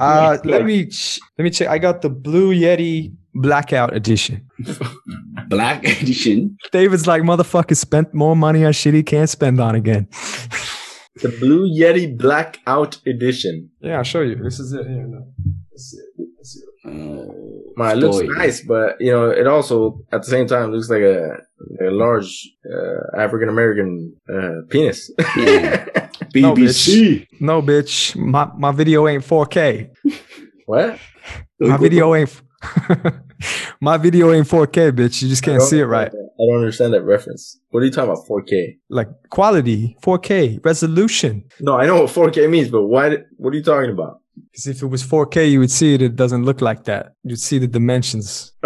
Uh, let me ch- let me check. I got the Blue Yeti Blackout Edition. Black edition. David's like motherfucker spent more money on shit he can't spend on again. the Blue Yeti Blackout Edition. Yeah, I'll show you. This is it. Here, look. Let's it. Let's it. Oh, Man, it looks story. nice, but you know, it also at the same time looks like a, a large uh, African American uh, penis. Yeah. No, BBC. No, bitch. My my video ain't 4K. what? My video ain't. my video ain't 4K, bitch. You just can't see it right. I don't understand that reference. What are you talking about? 4K? Like quality, 4K, resolution. No, I know what 4K means, but why? What are you talking about? Because if it was 4K, you would see it. It doesn't look like that. You'd see the dimensions.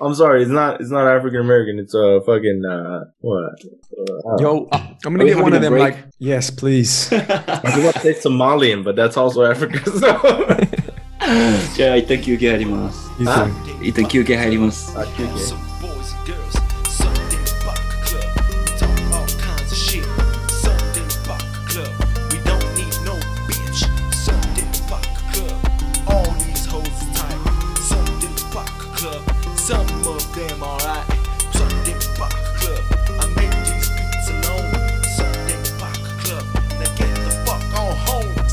I'm sorry, it's not. It's not African American. It's uh fucking uh what? Uh, Yo, uh, I'm Are gonna we get one having of a them. break? Like, yes, please. I was about to say Somalian, but that's also Africa. So じゃあ、一旦休憩入ります。 He's あ doing- 一旦休憩入ります。 Ah, okay. Some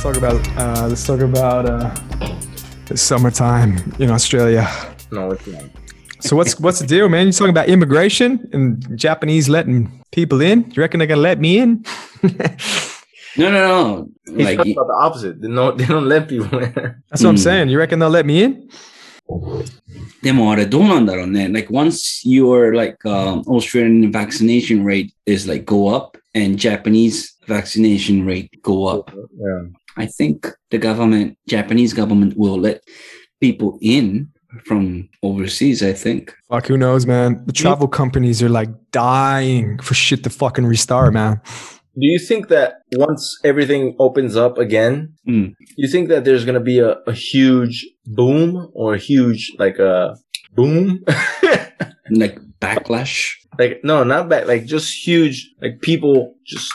talk about. Uh, let's talk about uh, the summertime in Australia. no, it's not. So what's what's the deal, man? You talking about immigration and Japanese letting people in? You reckon they're gonna let me in? No, no, no. He's Like, talking about the opposite. They don't, they don't let people in. That's what I'm Mm. saying. You reckon they'll let me in? でもあれどうなんだろうね。Like once your like um, Australian vaccination rate is like go up and Japanese vaccination rate go up, Yeah. I think the government, Japanese government will let people in from overseas, I think. Fuck, who knows, man? The travel companies are like dying for shit to fucking restart, man. Do you think that once everything opens up again, Mm. you think that there's gonna be a, a huge boom or a huge like a boom? Like backlash. like no, not bad. Like just huge. Like people just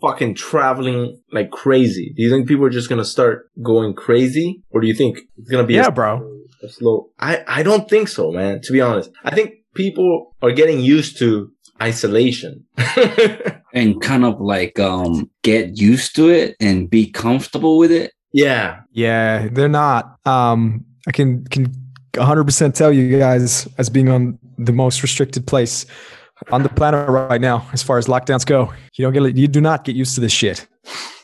fucking traveling like crazy. Do you think people are just gonna start going crazy, or do you think it's gonna be Yeah, a, bro. a slow? I I don't think so, man. To be honest, I think people are getting used to isolation. and kind of like um get used to it and be comfortable with it. yeah, Yeah, they're not. Um, I can can 100% tell you guys as being on the most restricted place on the planet right now, as far as lockdowns go. You don't get you do not get used to this shit.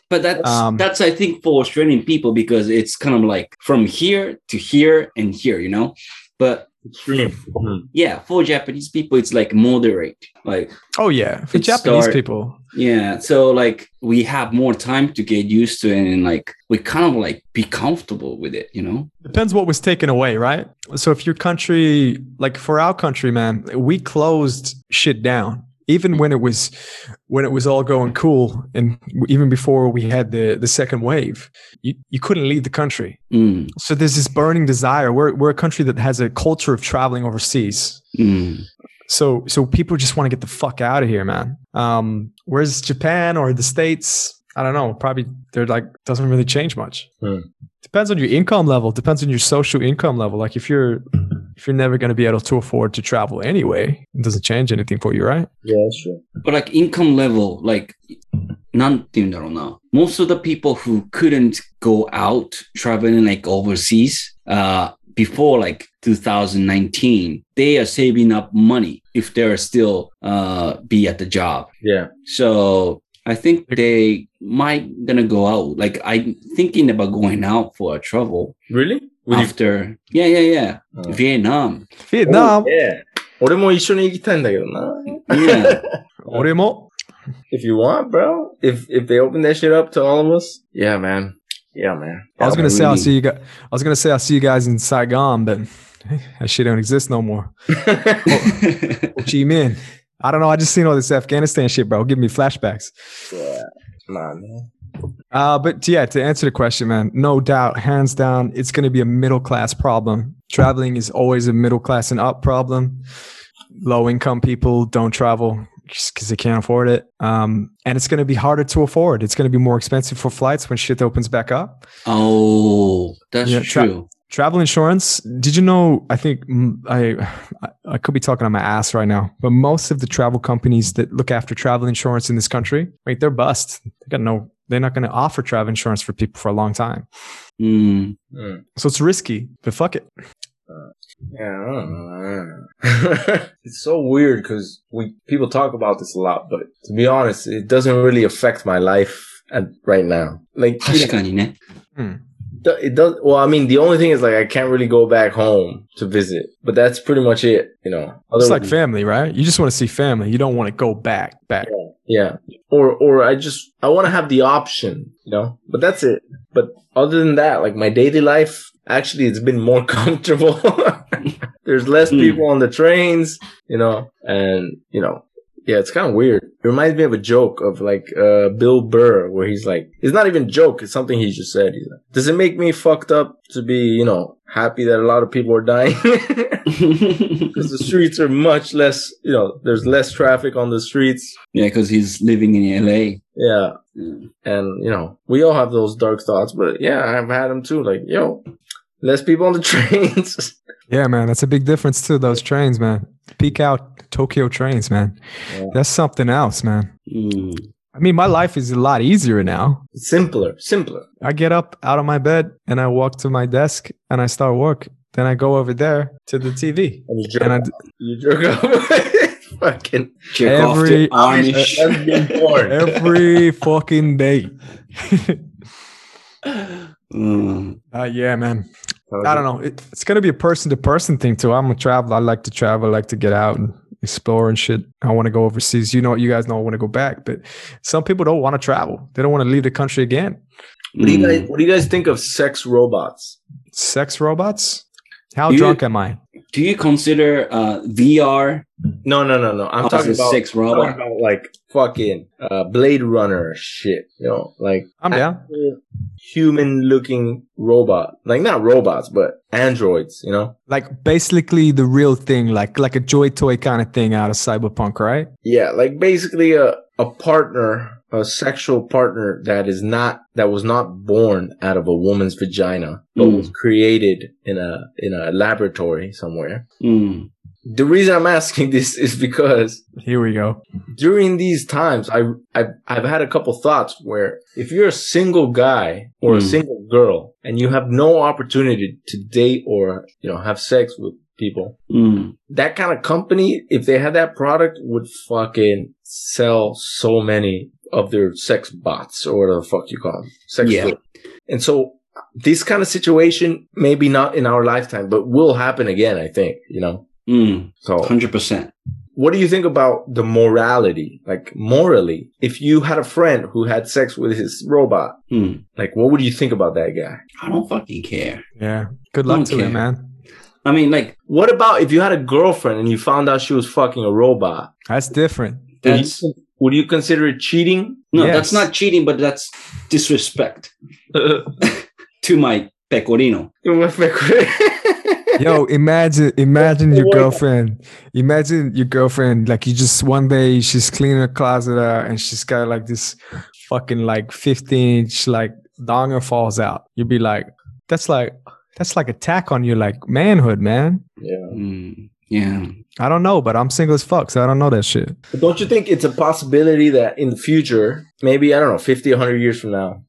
But that's Um, that's I think for Australian people because it's kind of like from here to here and here, you know. But extreme. Mhm. yeah, for Japanese people, it's like moderate. Like Oh yeah, for Japanese start- people. yeah, so like we have more time to get used to it and like we kind of like be comfortable with it, you know. Depends what was taken away, right? So if your country, like for our country, man, we closed shit down. Even when it was when it was all going cool, and even before we had the the second wave, you, you couldn't leave the country. Mm, So there's this burning desire. We're we're a country that has a culture of traveling overseas. mm. So so people just want to get the fuck out of here, man. Um, whereas Japan or the states, I don't know. Probably they're like doesn't really change much. Hmm. Depends on your income level. Depends on your social income level. Like if you're if you're never going to be able to afford to travel anyway, it doesn't change anything for you, right? Yeah, that's true. But like income level, like なんて言うんだろうな。Most of the people who couldn't go out traveling like overseas, uh, before like 2019, they are saving up money if they're still, uh, be at the job. Yeah. So I think they might gonna go out. Like I'm thinking about going out for a travel Really? Would you- after. Yeah, yeah, yeah. Oh. Vietnam. Vietnam. Oh, yeah. 俺も一緒に行きたいんだけどな。 Yeah. 俺も If you want, bro. If if they open that shit up to all of us. Yeah, man. Yeah, man. I was Yeah, gonna say I'll really. see you guys. I was gonna say I'll see you guys in Saigon, but hey, that shit don't exist no more. Ho Chi Minh. I don't know. I just seen all this Afghanistan shit, bro. Give me flashbacks. yeah. Nah, man. Uh, but yeah, to answer the question, man, no doubt, hands down, it's going to be a middle class problem. Traveling is always a middle class and up problem. Low income people don't travel just because they can't afford it. Um, and it's going to be harder to afford. It's going to be more expensive for flights when shit opens back up. oh, that's Yeah, tra- true Travel insurance. Did you know? I think mm, I, I I could be talking on my ass right now, but most of the travel companies that look after travel insurance in this country, like they're bust. They got no. They're not going to offer travel insurance for people for a long time. Mm. Mm. So it's risky, but fuck it. Yeah, I don't know. it's so weird because we people talk about this a lot, but to be honest, it doesn't really affect my life at, right now. Like, you know, 確かにね。 It does. Well, I mean, the only thing is like I can't really go back home to visit, but that's pretty much it. You know, It's like family, right? You just want to see family. You don't want to go back, back. Yeah. yeah. Or or I just I want to have the option, you know. But that's it. But other than that, like my daily life, actually it's been more comfortable. There's less Hmm. people on the trains, you know, and you know, yeah, it's kind of weird. It reminds me of a joke of like uh Bill Burr where he's like it's not even a joke, it's something he just said. He's like, Does it make me fucked up to be, you know, happy that a lot of people are dying? Because the streets are much less, you know, there's less traffic on the streets. yeah, because he's living in LA. Yeah. Yeah. And, you know, we all have those dark thoughts, but yeah, I've had them too. Like, yo, less people on the trains. Yeah, man, that's a big difference too. Those trains, man. Peak out Tokyo trains, man. Yeah. That's something else, man. Mm. I mean, my life is a lot easier now. simpler, simpler. I get up out of my bed and I walk to my desk and I start work. Then I go over there to the TV And you jerk, and I you jerk off. fucking off Every- the Amish. lesbian. Every fucking day. Mm, Uh, yeah, man. I don't know. It, it's gonna be a person to person thing too. I'm a traveler. I like to travel. I like to get out and explore and shit. I want to go overseas. You know, you guys know I want to go back, but some people don't want to travel. They don't want to leave the country again. What do you mm. guys What do you guys think of sex robots? Sex robots. How You- drunk am I? Do you consider uh, VR No, no, no, no. I'm talking a about, sex I'm talking robot? about like fucking uh, Blade Runner shit. You know, like I'm down. human looking robot. Like not robots, but androids. You know. Like basically the real thing, like like a joy toy kind of thing out of cyberpunk, right? Yeah, like basically a a partner, a sexual partner that is not that was not born out of a woman's vagina, but Mm. was created in a in a laboratory somewhere. Mm, The reason I'm asking this is because Here we go. during these times, I I've, I've had a couple thoughts where if you're a single guy or a Mm. single girl and you have no opportunity to date or you know have sex with people, mm, that kind of company, if they had that product, would fucking sell so many of their sex bots or whatever the fuck you call them. Sex Yeah. toys. And so this kind of situation, maybe not in our lifetime, but will happen again, I think, you know? Mm, So 100%. what do you think about the morality? Like morally, if you had a friend who had sex with his robot, Mm. like what would you think about that guy? I don't fucking care. Yeah. Good luck to care. him, man. I mean, like, What about if you had a girlfriend and you found out she was fucking a robot? That's different. Would that's you, would you consider it cheating? no, Yes. that's not cheating, but that's disrespect to my pecorino. Yo, imagine imagine your girlfriend. Imagine your girlfriend, like you just one day she's cleaning her closet out and she's got like this fucking like 15 inch like donger falls out. You'd be like, that's like that's like attack on your like manhood, man. yeah. Mm, yeah. I don't know, but I'm single as fuck, so I don't know that shit. But don't you think it's a possibility that in the future, maybe, I don't know, 50, 100 years from now,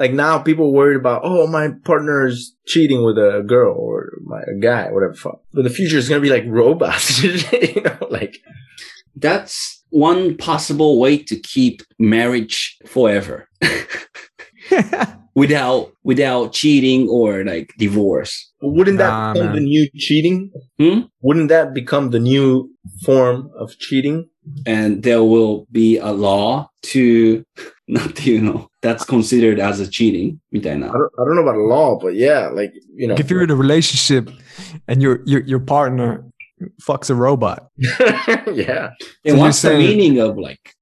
like now people worried about, oh, my partner's cheating with a girl or my a guy, whatever the fuck. But the future is going to be like robots, you know, like, That's one possible way to keep marriage forever without without cheating or like divorce. wouldn't that Nah, become man. the new cheating? Hmm? Wouldn't that become the new form of cheating? And there will be a law to not to, you know that's considered as a cheating. みたいな。 I don't, I don't know about the law, but yeah, like, you know. if you're in a relationship and your your your partner fucks a robot. yeah. And So what's you're the saying- meaning of like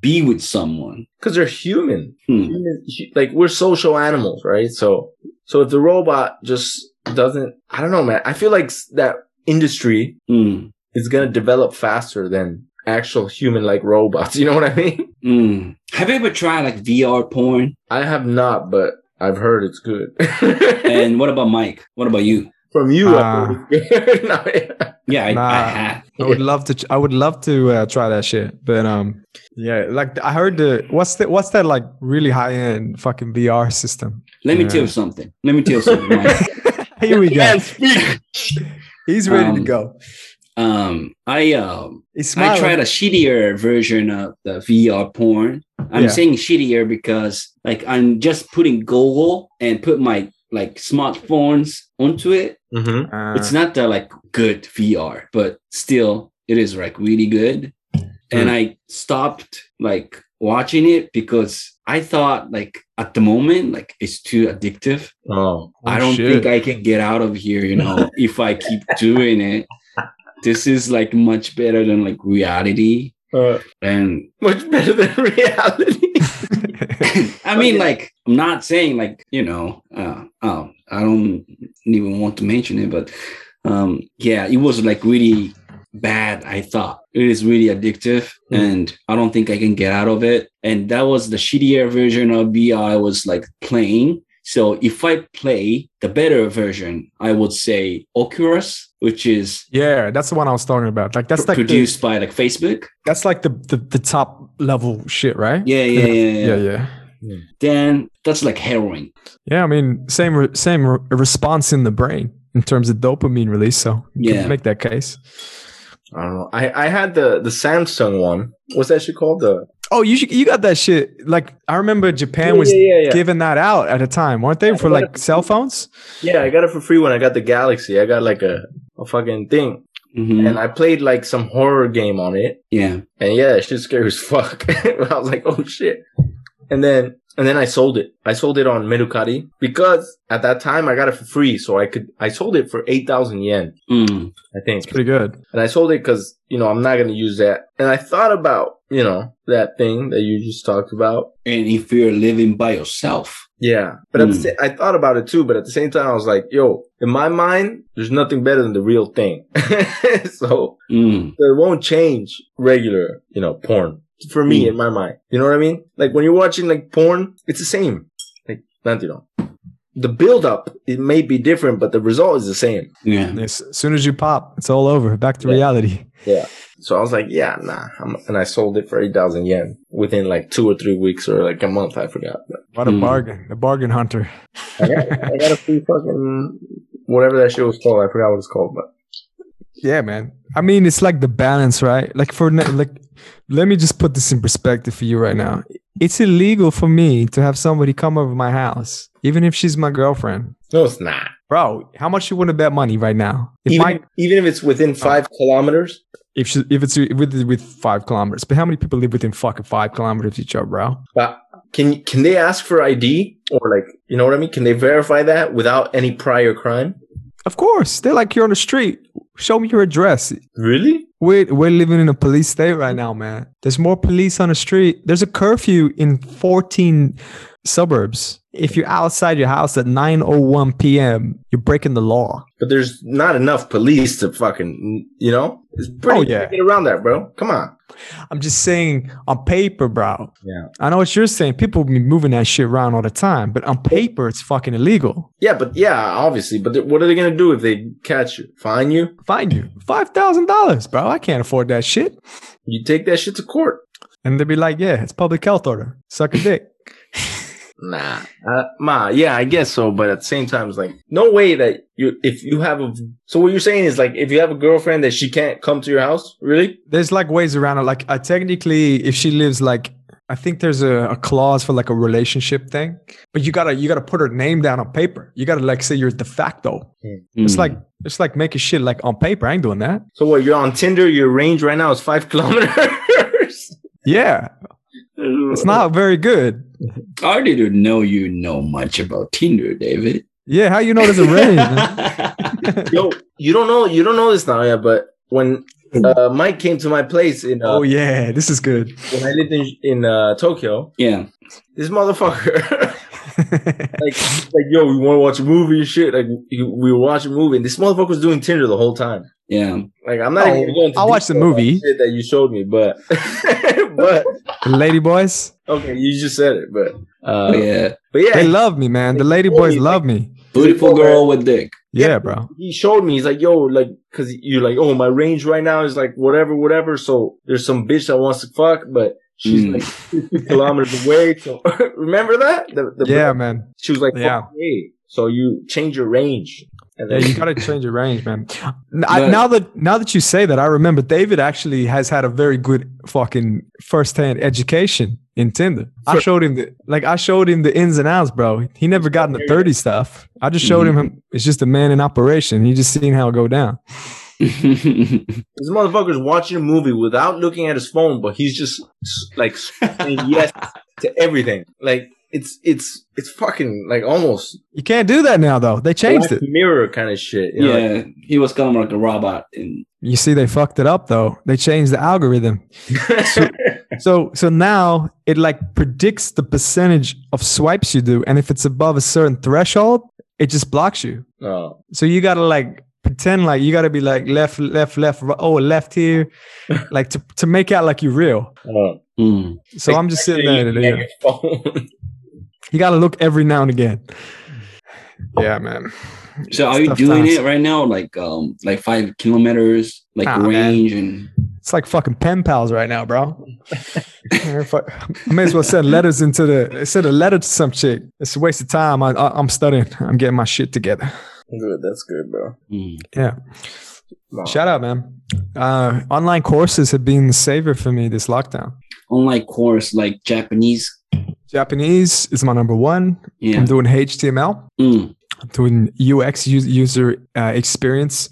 be with someone? Because they're human. Hmm. Human- hu- Like we're social animals, right? So, so if the robot just doesn't, I don't know, man. I feel like s- that industry Mm, is gonna develop faster than actual human-like robots. You know what I mean? mm. Have you ever tried like VR porn? I have not, but I've heard it's good. And what about Mike? What about you? From you. I've heard it's good. No, yeah. Yeah, I, I have. I would love to. I would love to uh, try that shit, but um, yeah, like I heard the what's that? What's that like really high end fucking VR system? Let me Yeah. tell you something. Let me tell you something. Mike. Here we go. Man, speak. He's ready to Um, go. Um, I um, He's I tried a shittier version of the VR porn. I'm Yeah. saying shittier because like I'm just putting Google and put my like smartphones onto it. Mm-hmm. Uh, It's not the like good VR, but still it is like really good. And I stopped like watching it because I thought like at the moment like it's too addictive. Oh, I don't shit. think I can get out of here, you know, if I keep doing it. This is like much better than like reality. uh, And much better than reality. I mean, like, I'm not saying like, you know, uh, oh, I don't even want to mention it, but um, yeah, it was like really bad. I thought it is really addictive, Mm. and I don't think I can get out of it. And that was the shittier version of VR I was like playing. So if I play the better version, I would say Oculus, which is yeah, that's the one I was talking about. Like that's like the, produced by like Facebook. that's like the, the the top level shit, right? Yeah, yeah, yeah, yeah. yeah, yeah. Hmm. Then that's like heroin. Yeah, I mean, same re- same re- response in the brain in terms of dopamine release. So you Yeah. can make that case. I don't know. I, I had the, the Samsung one. What's that shit called? The Oh, you should, you got that shit. Like I remember Japan Yeah, was yeah, yeah, yeah. giving that out at a time, weren't they? Yeah, For like it. cell phones. yeah, I got it for free when I got the Galaxy. I got like a, a fucking thing, Mhm. and I played like some horror game on it. Yeah. And yeah, that shit's scary as fuck. I was like, oh shit. And then, and then I sold it. I sold it on Mercari because at that time I got it for free. So I could, I sold it for 8,000 yen, Mm. I think. It's pretty good. And I sold it because, you know, I'm not going to use that. And I thought about, you know, that thing that you just talked about. And if you're living by yourself, Yeah. But at the Hmm. sa- I thought about it too, but at the same time I was like, yo, in my mind, there's nothing better than the real thing. so mm. it won't change regular, you know, porn. For me, Mm. in my mind. You know what I mean? Like when you're watching like porn, it's the same. Like, not, you know. The build up, it may be different, but the result is the same. yeah. As soon as you pop, it's all over. Back to Yeah. reality. Yeah. So I was like, yeah, nah. I'm, and I sold it for 8,000 yen within like two or three weeks or like a month. I forgot. But What a Hmm. bargain. A bargain hunter. I got, I got a free fucking, whatever that shit was called. I forgot what it's called, but Yeah, man. I mean, it's like the balance, right? Like for like, let me just put this in perspective for you right now. It's illegal for me to have somebody come over my house, even if she's my girlfriend. no, it's not. Bro, how much you want to bet money right now? If Even, my even if it's within five kilometers, if she, if it's with with five kilometers, but how many people live within fucking five kilometers of each other, bro? but can, can they ask for ID or like, you know what I mean? Can they verify that without any prior crime? Of course, they're like you're on the street. Show me your address. Really? We're we're living in a police state right now, man. There's more police on the street. There's a curfew in 14 suburbs. If you're outside your house at 9:01 p.m., you're breaking the law. But there's not enough police to fucking, you know? It's pretty Oh, yeah. get around that, bro. Come on. I'm just saying on paper, bro. Yeah. I know what you're saying. People be moving that shit around all the time, but on paper, it's fucking illegal. Yeah, but yeah, obviously. But th- what are they gonna do if they catch you? Fine you? Find you five thousand dollars, bro. I can't afford that shit. You take that shit to court? And they'd be like, "Yeah, it's public health order. Suck a dick." Nah, uh, ma. Yeah, I guess so. But at the same time, it's like no way that you if you have a. So what you're saying is like if you have a girlfriend that she can't come to your house, really? there's like ways around it. Like, uh, technically, if she lives like, I think there's a, a clause for like a relationship thing, but you gotta you gotta put her name down on paper. You gotta like say you're de facto. It's Mm. like it's like making shit like on paper. I ain't doing that. So what? You're on Tinder. Your range right now is five kilometers. Yeah, it's not very good. I didn't know you know much about Tinder, David. Yeah, how you know there's a range? Yo, you don't know. You don't know this now, yeah. But when uh, Mike came to my place in uh, oh yeah, this is good. when I lived in in uh, Tokyo, yeah. this motherfucker. like, like, yo, we want to watch a movie and shit. Like, we we were watching a movie, and this motherfucker was doing Tinder the whole time. Yeah. Like, I'm not Oh, even going to. I'll watch the movie. shit that you showed me, but, but lady boys, okay, you just said it, but, uh, Oh, yeah. but yeah, they love me, man. The lady boys love me. Beautiful girl with dick. Yeah, bro. he showed me. He's like, yo, like, cause you're like, oh, my range right now is like whatever, whatever. So there's some bitch that wants to fuck, but she's Mm. like 50 kilometers away. So remember that? The, the Yeah, man. She was like, Yeah. yeah. So you change your range. And Yeah, then you gotta change your range, man. I- now that now that you say that, I remember David actually has had a very good fucking firsthand education in Tinder. I showed him the like I showed him the ins and outs, bro. He never got in the thirty stuff. I just showed him it's just a man in operation. He just seen how it go down. this motherfucker's watching a movie without looking at his phone, but he's just like saying yes to everything. Like it's it's it's fucking like almost You can't do that now though. They changed it. mirror kind of shit. You know, like, yeah. He was kind of like a robot. And You see, they fucked it up though. They changed the algorithm. So so now it like predicts the percentage of swipes you do, and if it's above a certain threshold, it just blocks you. no. So you gotta like pretend like you gotta be like left, left, left, ri- oh left here, like to, to make out like you're real. no. mm. So I'm just sitting there. Looking You, at you gotta look every now and again. Yeah, man. So are you doing times. it right now? Like um like five kilometers, like Nah, man. range and It's like fucking pen pals right now, bro. I may as well send letters into the send a letter to some chick. It's a waste of time. I, I, I'm studying. I'm getting my shit together. Good. That's good, bro. mm. Yeah. Wow. Shout out, man. Uh, online courses have been the savior for me this lockdown. Online course like Japanese. Japanese is my number one. Yeah. I'm doing HTML. Mm. I'm doing UX user uh, experience,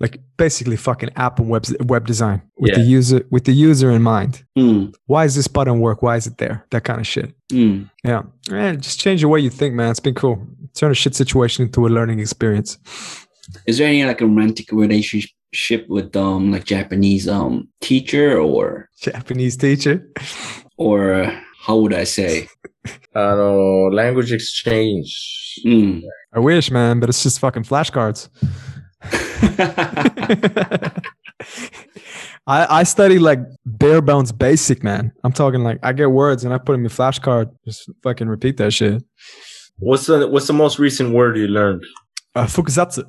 like basically fucking app and web web design with the user with the user in mind. Mm. Why is this button work? Why is it there? That kind of shit. Mm. Yeah, man, just change the way you think, man. It's been cool. Turn a shit situation into a learning experience. Is there any like a romantic relationship with um like Japanese um teacher or Japanese teacher. or uh, how would I say? I don't know. Language exchange. Mm. I wish, man, but it's just fucking flashcards. I, I study like bare bones basic, man. I'm talking like I get words and I put them in flashcard. Just fucking repeat that shit. What's the What's the most recent word you learned? Uh, fukuzatsu.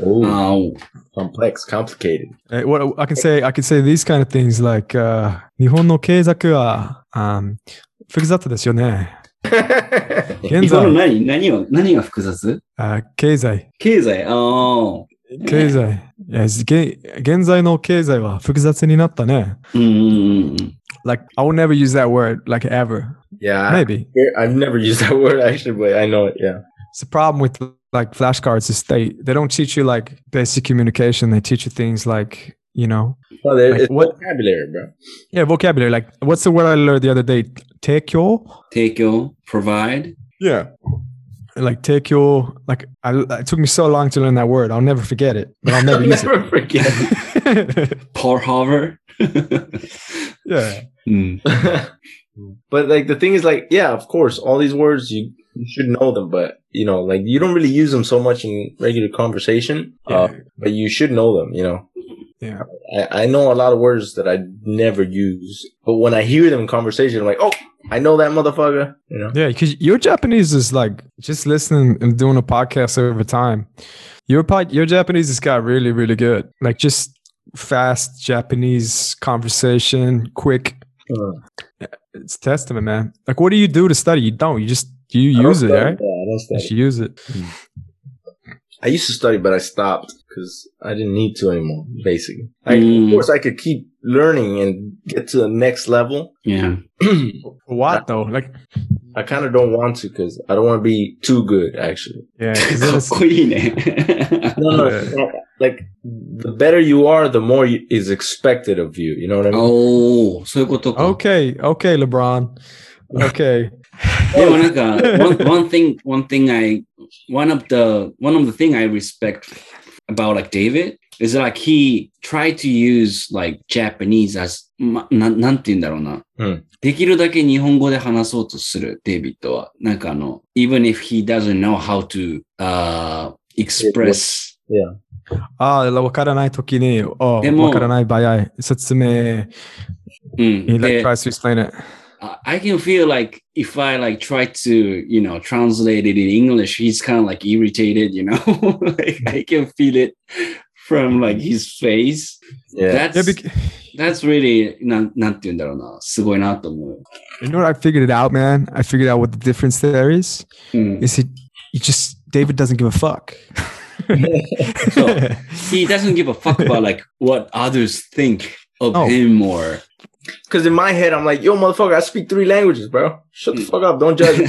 Oh, oh, complex, complicated. Uh, what I can say, I can say these kind of things like uh, 日本の経済は、um, 複雑ですよね。現在、何何が何が複雑あ経済、経済ああ。経済、現在の経済は複雑になったね。うんうんうんうん。Like I will never use that word like ever. yeah, Maybe. I've never used that word actually, but I know it. Yeah. It's the problem with like flashcards is they they don't teach you like basic communication. They teach you things like you know Well, Like it's what- vocabulary, bro. yeah vocabulary. Like what's the word I learned the other day? Take your take your provide yeah. Like take your like I, it took me so long to learn that word. I'll never forget it, but I'll never I'll use never forget. it. Paul Hover yeah. うん。but like the thing is, like, yeah, of course, all these words you, you should know them, but you know, like you don't really use them so much in regular conversation. Uh, but you should know them. You know. Yeah. I, I know a lot of words that I never use, but when I hear them in conversation, I'm like, oh, I know that motherfucker. You know. Yeah, because your Japanese is like just listening and doing a podcast over time. Your pod, your Japanese has got really, really good. Like just fast Japanese conversation, quick. Uh, It's testament, man. Like, what do you do to study? You don't. You just you I don't use it, study. right? Yeah, I don't You study. should use it. I used to study, but I stopped because I didn't need to anymore. Basically, I, Mm. of course, I could keep learning and get to the next level. Yeah. For what though? Like, I kind of don't want to because I don't want to be too good. Actually, yeah, 'cause then かっ it's- こいいね。 no, no, Yeah. it's not- like the better you are, the more you, is expected of you. You know what I mean? おお、そういうことか。 okay, okay, LeBron. Okay. でもなんか、one, one thing, one thing I, one of the, one of the thing I respect about like David is like he tried to use like Japanese as, ま、ななんて言うんだろうな。うんできるだけ日本語で話そうとする、デイビッドは。なんかあの、even if he doesn't know how to, uh, express, Yeah. ああ、わからないときに、わからない場合、説明、うん。he like で tries to explain it. I can feel like if I like try to, you know, translate it in English, he's kind of like irritated, you know, like I can feel it from like his face. Yeah. That's, yeah, because- that's really, not, not you know what? I figured it out, man. I figured out what the difference there is. Mm. Is it, it just, David doesn't give a fuck. so he doesn't give a fuck about like what others think of oh. him or Cause in my head, I'm like, yo, motherfucker, I speak three languages, bro. Shut the mm. fuck up. Don't judge me.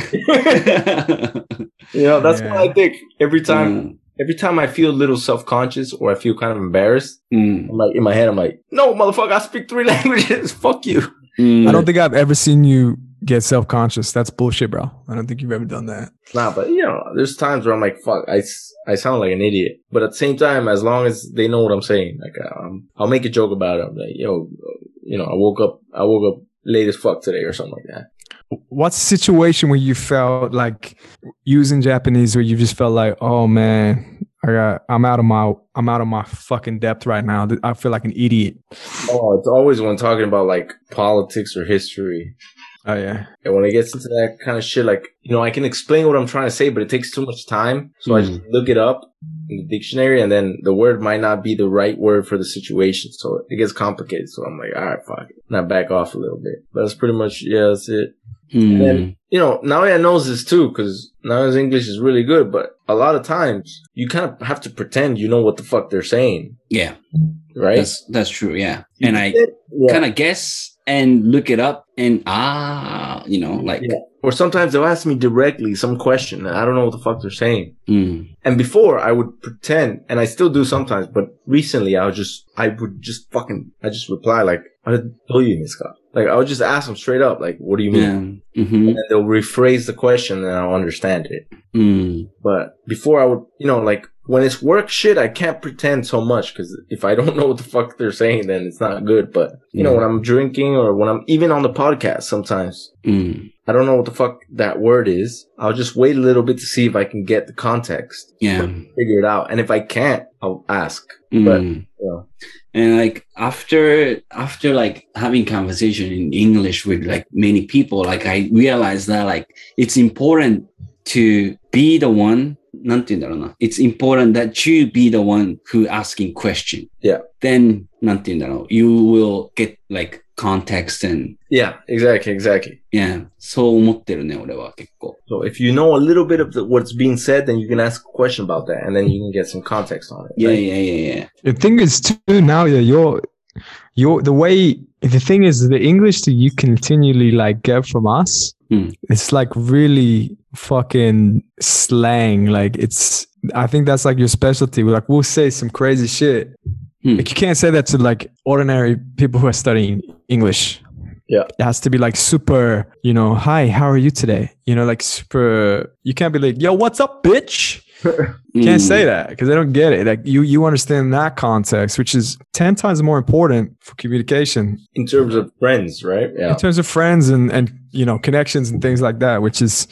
you know, that's yeah. what I think every time. Mm. Every time I feel a little self-conscious or I feel kind of embarrassed, mm. I'm like in my head, I'm like, no, motherfucker, I speak three languages. fuck you. Mm. I don't think I've ever seen you get self-conscious. That's bullshit, bro. I don't think you've ever done that. Nah, but you know, there's times where I'm like, fuck, I, I sound like an idiot. But at the same time, as long as they know what I'm saying, like um, I'll make a joke about it. I'm like, yo, you know, I woke up, I woke up late as fuck today or something like that. What's the situation where you felt like using Japanese where you just felt like, oh man, I got, I'm out of my, I'm out of my fucking depth right now. I feel like an idiot. Oh, it's always when talking about like politics or history. Oh yeah. And when it gets into that kind of shit, like, you know, I can explain what I'm trying to say, but it takes too much time. So I just look it up in the dictionary and then the word might not be the right word for the situation. So it gets complicated. So I'm like, all right, fuck it. Now back off a little bit. But that's pretty much, yeah, that's it. Hmm. And then, you know, Naoya knows this too, because Naoya's English is really good, but a lot of times you kind of have to pretend you know what the fuck they're saying, yeah, right? that's that's true. Yeah, and I yeah. kind of guess and look it up and ah, you know, like. Yeah. Or sometimes they'll ask me directly some question and I don't know what the fuck they're saying. Mm. And before I would pretend, and I still do sometimes, but recently I was just, I would just fucking, I just reply like, I told you, Miss Scott. Like I would just ask them straight up, like, what do you mean? yeah, hmm And they'll rephrase the question and I'll understand it. mm, But before I would, you know, like when it's work shit, I can't pretend so much because if I don't know what the fuck they're saying, then it's not good. But you know, when I'm drinking or when I'm even on the podcast, sometimes mm, I don't know what the fuck that word is. I'll just wait a little bit to see if I can get the context, yeah, figure it out. And if I can't, I'll ask. mm. But- You know, and like after after like having conversation in english with like many people like i realized that like it's important to be the one なんて言うんだろうな it's important that you be the one who asking question Yeah. then なんて言うんだろう you will get like context and yeah, exactly, exactly. yeah そう思ってるね俺は結構 So if you know a little bit of the, what's being said, then you can ask a question about that, and then you can get some context on it. yeah right? yeah yeah yeah The thing is too now, yeah, you're you're the way the thing is the English that you continually like get from us, Hmm. it's like really fucking slang. Like it's I think that's like your specialty. We're like we'll say some crazy shit. Hmm. Like you can't say that to like ordinary people who are studying English. Yeah. It has to be like super, you know, hi, how are you today? You know, like super you can't be like, yo, what's up, bitch? You can't say that because they don't get it. Like you, you understand that context, which is ten times more important for communication In terms of friends, right? Yeah. in terms of friends and and you know connections and things like that. Which is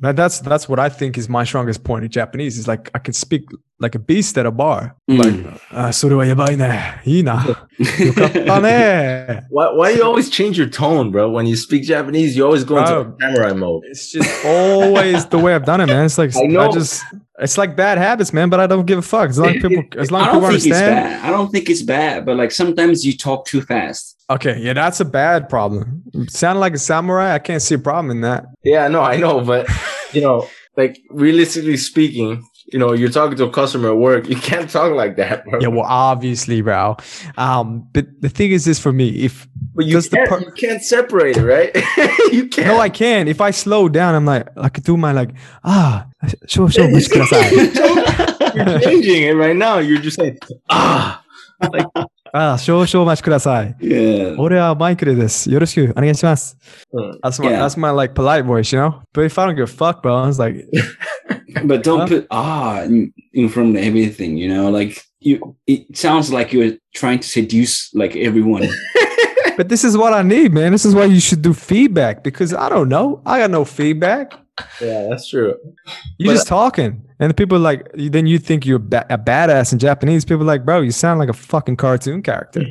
that, that's that's what I think is my strongest point in Japanese. Is like I can speak like a beast at a bar. Mm. Like, ah, それはやばいね。いいな。よかったね。 Why, why do you always change your tone, bro? When you speak Japanese, you always go into Bro. samurai mode. It's just always the way I've done it, man. It's like I I, know. just it's like bad habits, man. But I don't give a fuck as long as people as long I as don't people think it's understand. bad. I don't think it's bad, but like sometimes you talk too fast. Okay, yeah, that's a bad problem. Sound like a samurai. I can't see a problem in that. Yeah, no, I know, but you know, like realistically speaking, you know, you're talking to a customer at work, you can't talk like that, bro. Yeah, well, obviously, bro. Um, but the thing is this for me: if but you does the can't, per- you can't separate it, right? you can't. no, I can. If I slow down, I'm like, I could do my like, ah, sure, sure, お待ちください you're changing it right now. You're just saying, ah. あ、少々お待ちください。 Yeah. 俺はマイケルです。よろしくお願いします。 Mm. That's my Yeah. that's my like polite voice, you know. But if I don't give a fuck, bro, it's like, but don't put ah in, in front of everything, you know, like you it sounds like you're trying to seduce like everyone. but this is what I need, man. This is why you should do feedback because I don't know. I got no feedback. Yeah, that's true. You're But- just talking, and the people like then you think you're ba- a badass in Japanese. People are like, bro, you sound like a fucking cartoon character.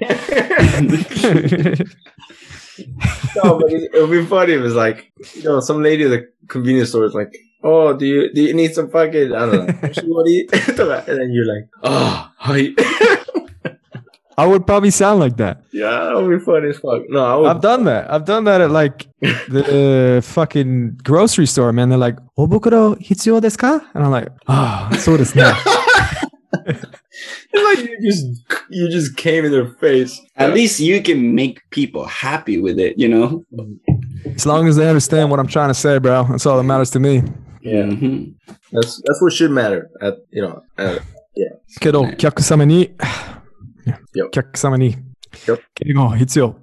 no, but it, it would be funny if it's like, you know, some lady at the convenience store is like, oh, do you do you need some fucking, I don't know, moshimori? and then you're like, oh, hi. I would probably sound like that. yeah, that would be funny as fuck. No, I would. I've done that. I've done that at like the fucking grocery store, man. They're like, "Obukuro hitsuyo desu ka?" And I'm like, "Ah, so desu ne." It's like you just you just came in their face. At least you can make people happy with it, you know? As long as they understand what I'm trying to say, bro, that's all that matters to me. Yeah, Mhm. that's that's what should matter. At you know, at, けど、客様に、 Yep. 客様に Yep. 敬語必要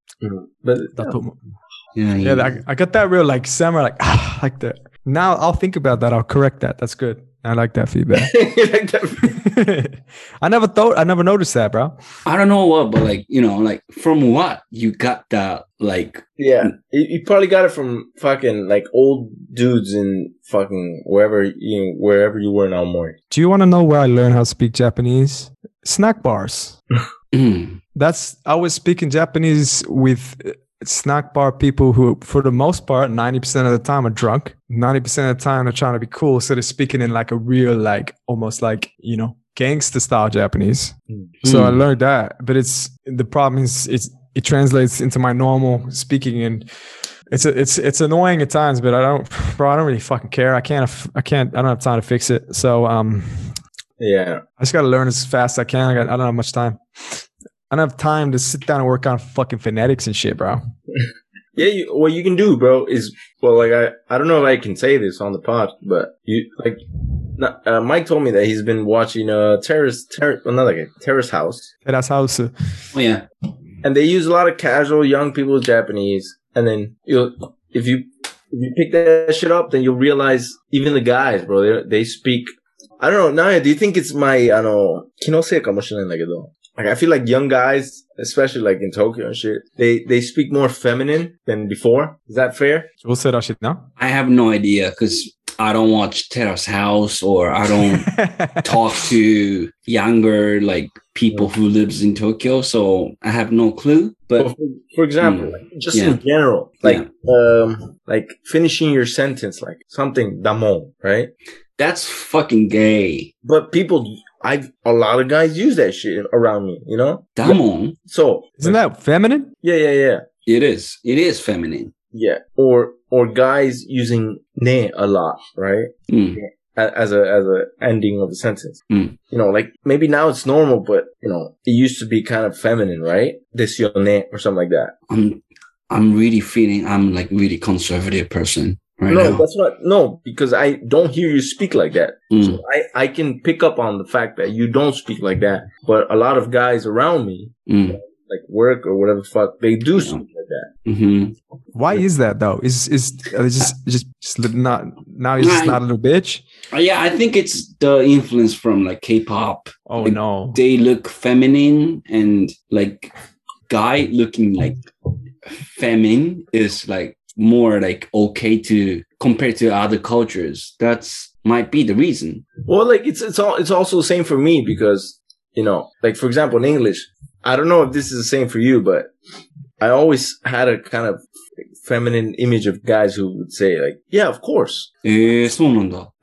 but だと思う。 Yeah, Yeah, yeah. I, I got that real like samurai, like, ah, like that. Now I'll think about that. I'll correct that. That's good. I like that feedback. like that. I never thought, I never noticed that, bro. I don't know what, but like, you know, like from what you got that like Yeah, you, you probably got it from fucking like old dudes in fucking wherever you wherever you were in Aomori. Do you want to know where I learned how to speak Japanese? Snack bars. mm, That's I was speaking Japanese with snack bar people who, for the most part, 90% of the time are drunk. 90% of the time they're trying to be cool. So they're speaking in like a real, like almost like, you know, gangster style Japanese. So I Mm. learned that. But it's the problem is it's it translates into my normal speaking and it's a, it's it's annoying at times, but I don't bro, I don't really fucking care. I can't I can't I don't have time to fix it. So um Yeah. I just gotta learn as fast as I can. I, got, I don't have much time. I don't have time to sit down and work on fucking phonetics and shit, bro. yeah, you, what you can do, bro, is well, like I, I don't know if I can say this on the pod, but you like, not, uh, Mike told me that he's been watching uh terrace, terrace, well, not like a terrace house, terrace house. Oh yeah, and they use a lot of casual young people Japanese, and then you if you if you pick that shit up, then you'll realize even the guys, bro, they they speak. I don't know. Naoya, do you think it's my, あの、気のせいかもしれないんだけど、like I feel like young guys, especially like in Tokyo and shit, they they speak more feminine than before. Is that fair? we'll say that shit now. I have no idea because I don't watch Terrace House or I don't talk to younger like people who lives in Tokyo, so I have no clue. Well, But for, for example, Mm. like, just Yeah. in general, like um, like finishing your sentence, like something damon, right? that's fucking gay. But people, I a lot of guys use that shit around me, you know. Damon. So Isn't that feminine? yeah, yeah, yeah, It is. It is feminine. yeah. Or or guys using ne a lot, right? Mm. A- As a as a ending of a sentence, Mm. you know, like maybe now it's normal, but you know, it used to be kind of feminine, right? This your ne or something like that. I'm I'm really feeling I'm like really conservative person right no, now. that's not no, because I don't hear you speak like that. Mm. So I, I can pick up on the fact that you don't speak like that, but a lot of guys around me, Mm. like work or whatever the fuck, they do speak like that. hmm Why is that though? Is is uh, just just just not now he's just not a little bitch? Uh, yeah, I think it's the influence from like K-pop. Oh Like, no. They look feminine and like guy looking like feminine is like more like okay to compared to other cultures. That's might be the reason. Well, like it's it's all it's also the same for me because you know, like for example, in English, I don't know if this is the same for you, but I always had a kind of feminine image of guys who would say like, "Yeah, of course." Eh,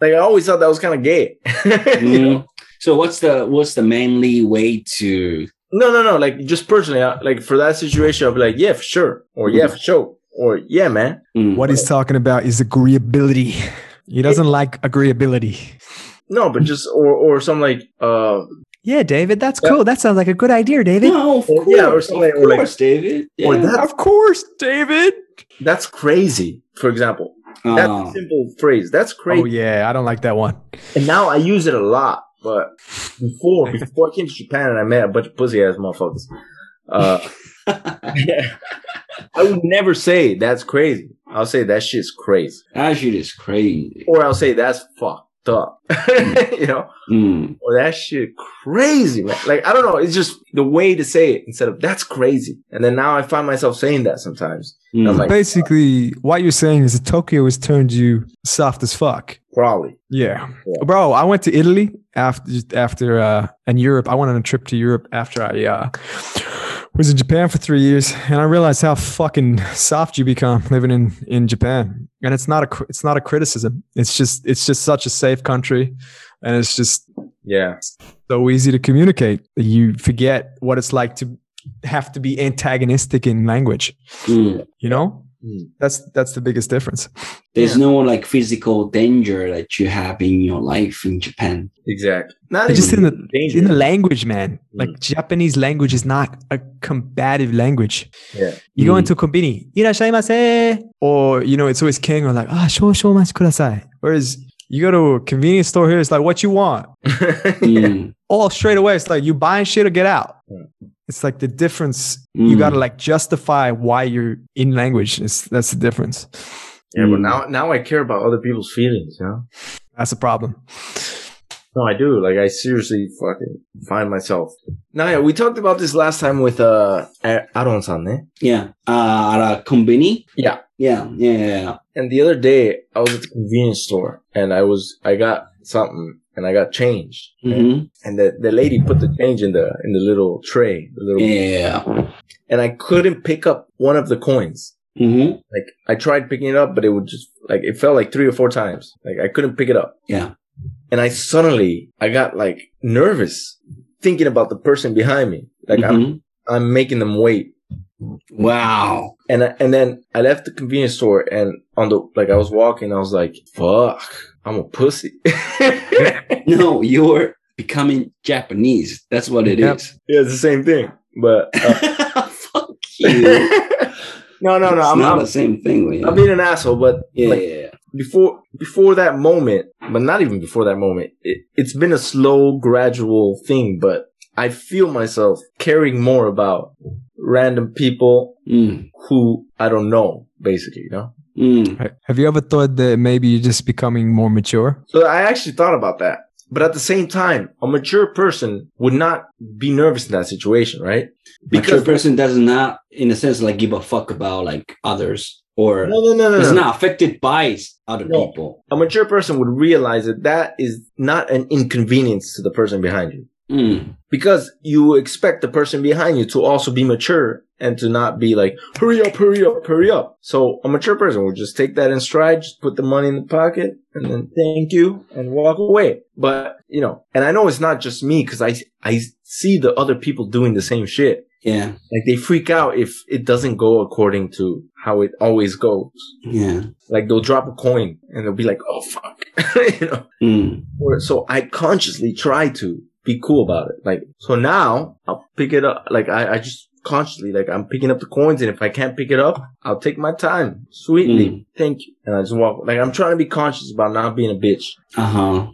like I always thought that was kind of gay. mm. So what's the what's the manly way to? No, no, no. Like just personally, uh, like for that situation, I'd be like, "Yeah, for sure," or "Yeah, mm-hmm. for sure." Or "Yeah, man." Mm. What he's talking about is agreeability. He doesn't like agreeability. No, but just or or something like, uh, Yeah, David, that's Yeah. cool. That sounds like a good idea, David. No, of Or- course, yeah, or something, of or like- course, David. Yeah. or that Of course, David. that's crazy. For example, that's Ah. a simple phrase. That's crazy. Oh yeah, I don't like that one. And now I use it a lot, but before before I came to Japan and I met a bunch of pussy ass motherfuckers, uh, I would never say that's crazy. I'll say that shit's crazy, that shit is crazy. or I'll say that's fucked up, you know, Mm. or that shit crazy, man. Like I don't know, it's just the way to say it instead of that's crazy. And then now I find myself saying that sometimes. Mm. I'm like- Basically, what you're saying is that Tokyo has turned you soft as fuck. Probably. Yeah. Yeah. Bro, I went to Italy after after uh and Europe. I went on a trip to Europe after I uh was in Japan for 3 years and I realized how fucking soft you become living in in Japan. And it's not a it's not a criticism. It's just it's just such a safe country and it's just Yeah. so easy to communicate. You forget what it's like to have to be antagonistic in language, Mm. you know? Mm. That's that's the biggest difference. There's no like physical danger that you have in your life in Japan. Exactly. Not just in the danger. in the language, man. Mm. Like Japanese language is not a combative language. Yeah. You go Mm. into kombini, irashaimase, or you know, it's always king or like ah shou shou machi kudasai. Whereas you go to a convenience store here, it's like what you want. yeah. Mm. All straight away, it's like you buying shit or get out. Mm. It's like the difference. You Mm. gotta like justify why you're in language. It's, that's the difference. Yeah, but Mm. now now I care about other people's feelings, you know? That's a problem. No, I do. Like, I seriously fucking find myself. Now, yeah, we talked about this last time with uh Aron-san, eh? Yeah. Uh, at a company. Yeah. Yeah. Yeah. Yeah. And the other day, I was at the convenience store, and I was I got something, and I got changed. hmm And the, the lady put the change in the in the little tray, the little, Yeah. and I couldn't pick up one of the coins. hmm Like I tried picking it up, but it would just like it felt like three or four times. Like I couldn't pick it up. Yeah. And I suddenly I got like nervous thinking about the person behind me. Like I'm Mhm. I'm making them wait. Wow. And I, and then I left the convenience store and on the like I was walking, I was like, "Fuck, I'm a pussy." No, you're becoming Japanese. That's what it Yep. is. yeah, it's the same thing. But uh, Fuck you. no, no, no. it's I'm, not I'm, the same thing. I'm being an asshole. But yeah, like, yeah, yeah. before before that moment, but not even before that moment, it, it's been a slow, gradual thing. But I feel myself caring more about random people Mm, who I don't know, basically. You know. mm. Have you ever thought that maybe you're just becoming more mature? So I actually thought about that. But at the same time, a mature person would not be nervous in that situation, right? Because a person does not, in a sense, like give a fuck about like others or no, no, no, no, is no. not affected by other No. people. A mature person would realize that that is not an inconvenience to the person behind you. Mm, Because you expect the person behind you to also be mature and to not be like, hurry up, hurry up, hurry up. So a mature person would just take that in stride, just put the money in the pocket and then thank you and walk away. But, you know, and I know it's not just me because I, I see the other people doing the same shit. yeah, Like they freak out if it doesn't go according to how it always goes. yeah. Like they'll drop a coin and they'll be like, oh fuck, you know. Mm, Or, so I consciously try to be cool about it. Like, so now I'll pick it up. Like I, I just consciously, like I'm picking up the coins and if I can't pick it up, I'll take my time sweetly. Mm. Thank you. And I just walk, like I'm trying to be conscious about not being a bitch. uh huh.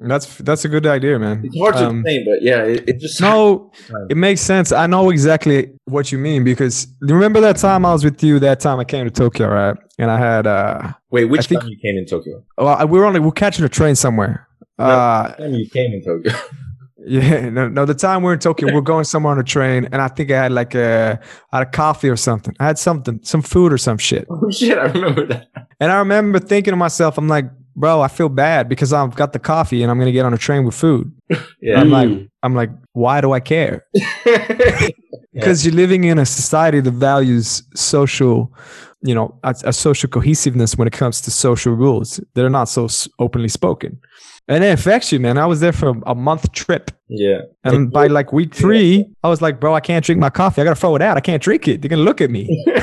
That's that's a good idea, man. It's hard to Um, explain, but yeah, it, it just, No, it makes sense. I know exactly what you mean because you remember that time I was with you. That time I came to Tokyo, right? And I had uh, wait, which I think- time you came in Tokyo? well, we were on, we were catching a train somewhere. Uh, Which time you came in Tokyo? yeah, no, no. The time we're in Tokyo, we're going somewhere on a train, and I think I had like a, I had a coffee or something. I had something, some food or some shit. oh shit, I remember that. And I remember thinking to myself, I'm like, bro, I feel bad because I've got the coffee and I'm gonna get on a train with food. Yeah. I'm like, Mm. I'm like, why do I care? because you're living in a society that values social you know a, a social cohesiveness when it comes to social rules they're not so openly spoken and it affects you, man. I was there for a month trip. Yeah. And by like week three, yeah. I was like, bro, I can't drink my coffee. I gotta throw it out. I can't drink it. They're gonna look at me.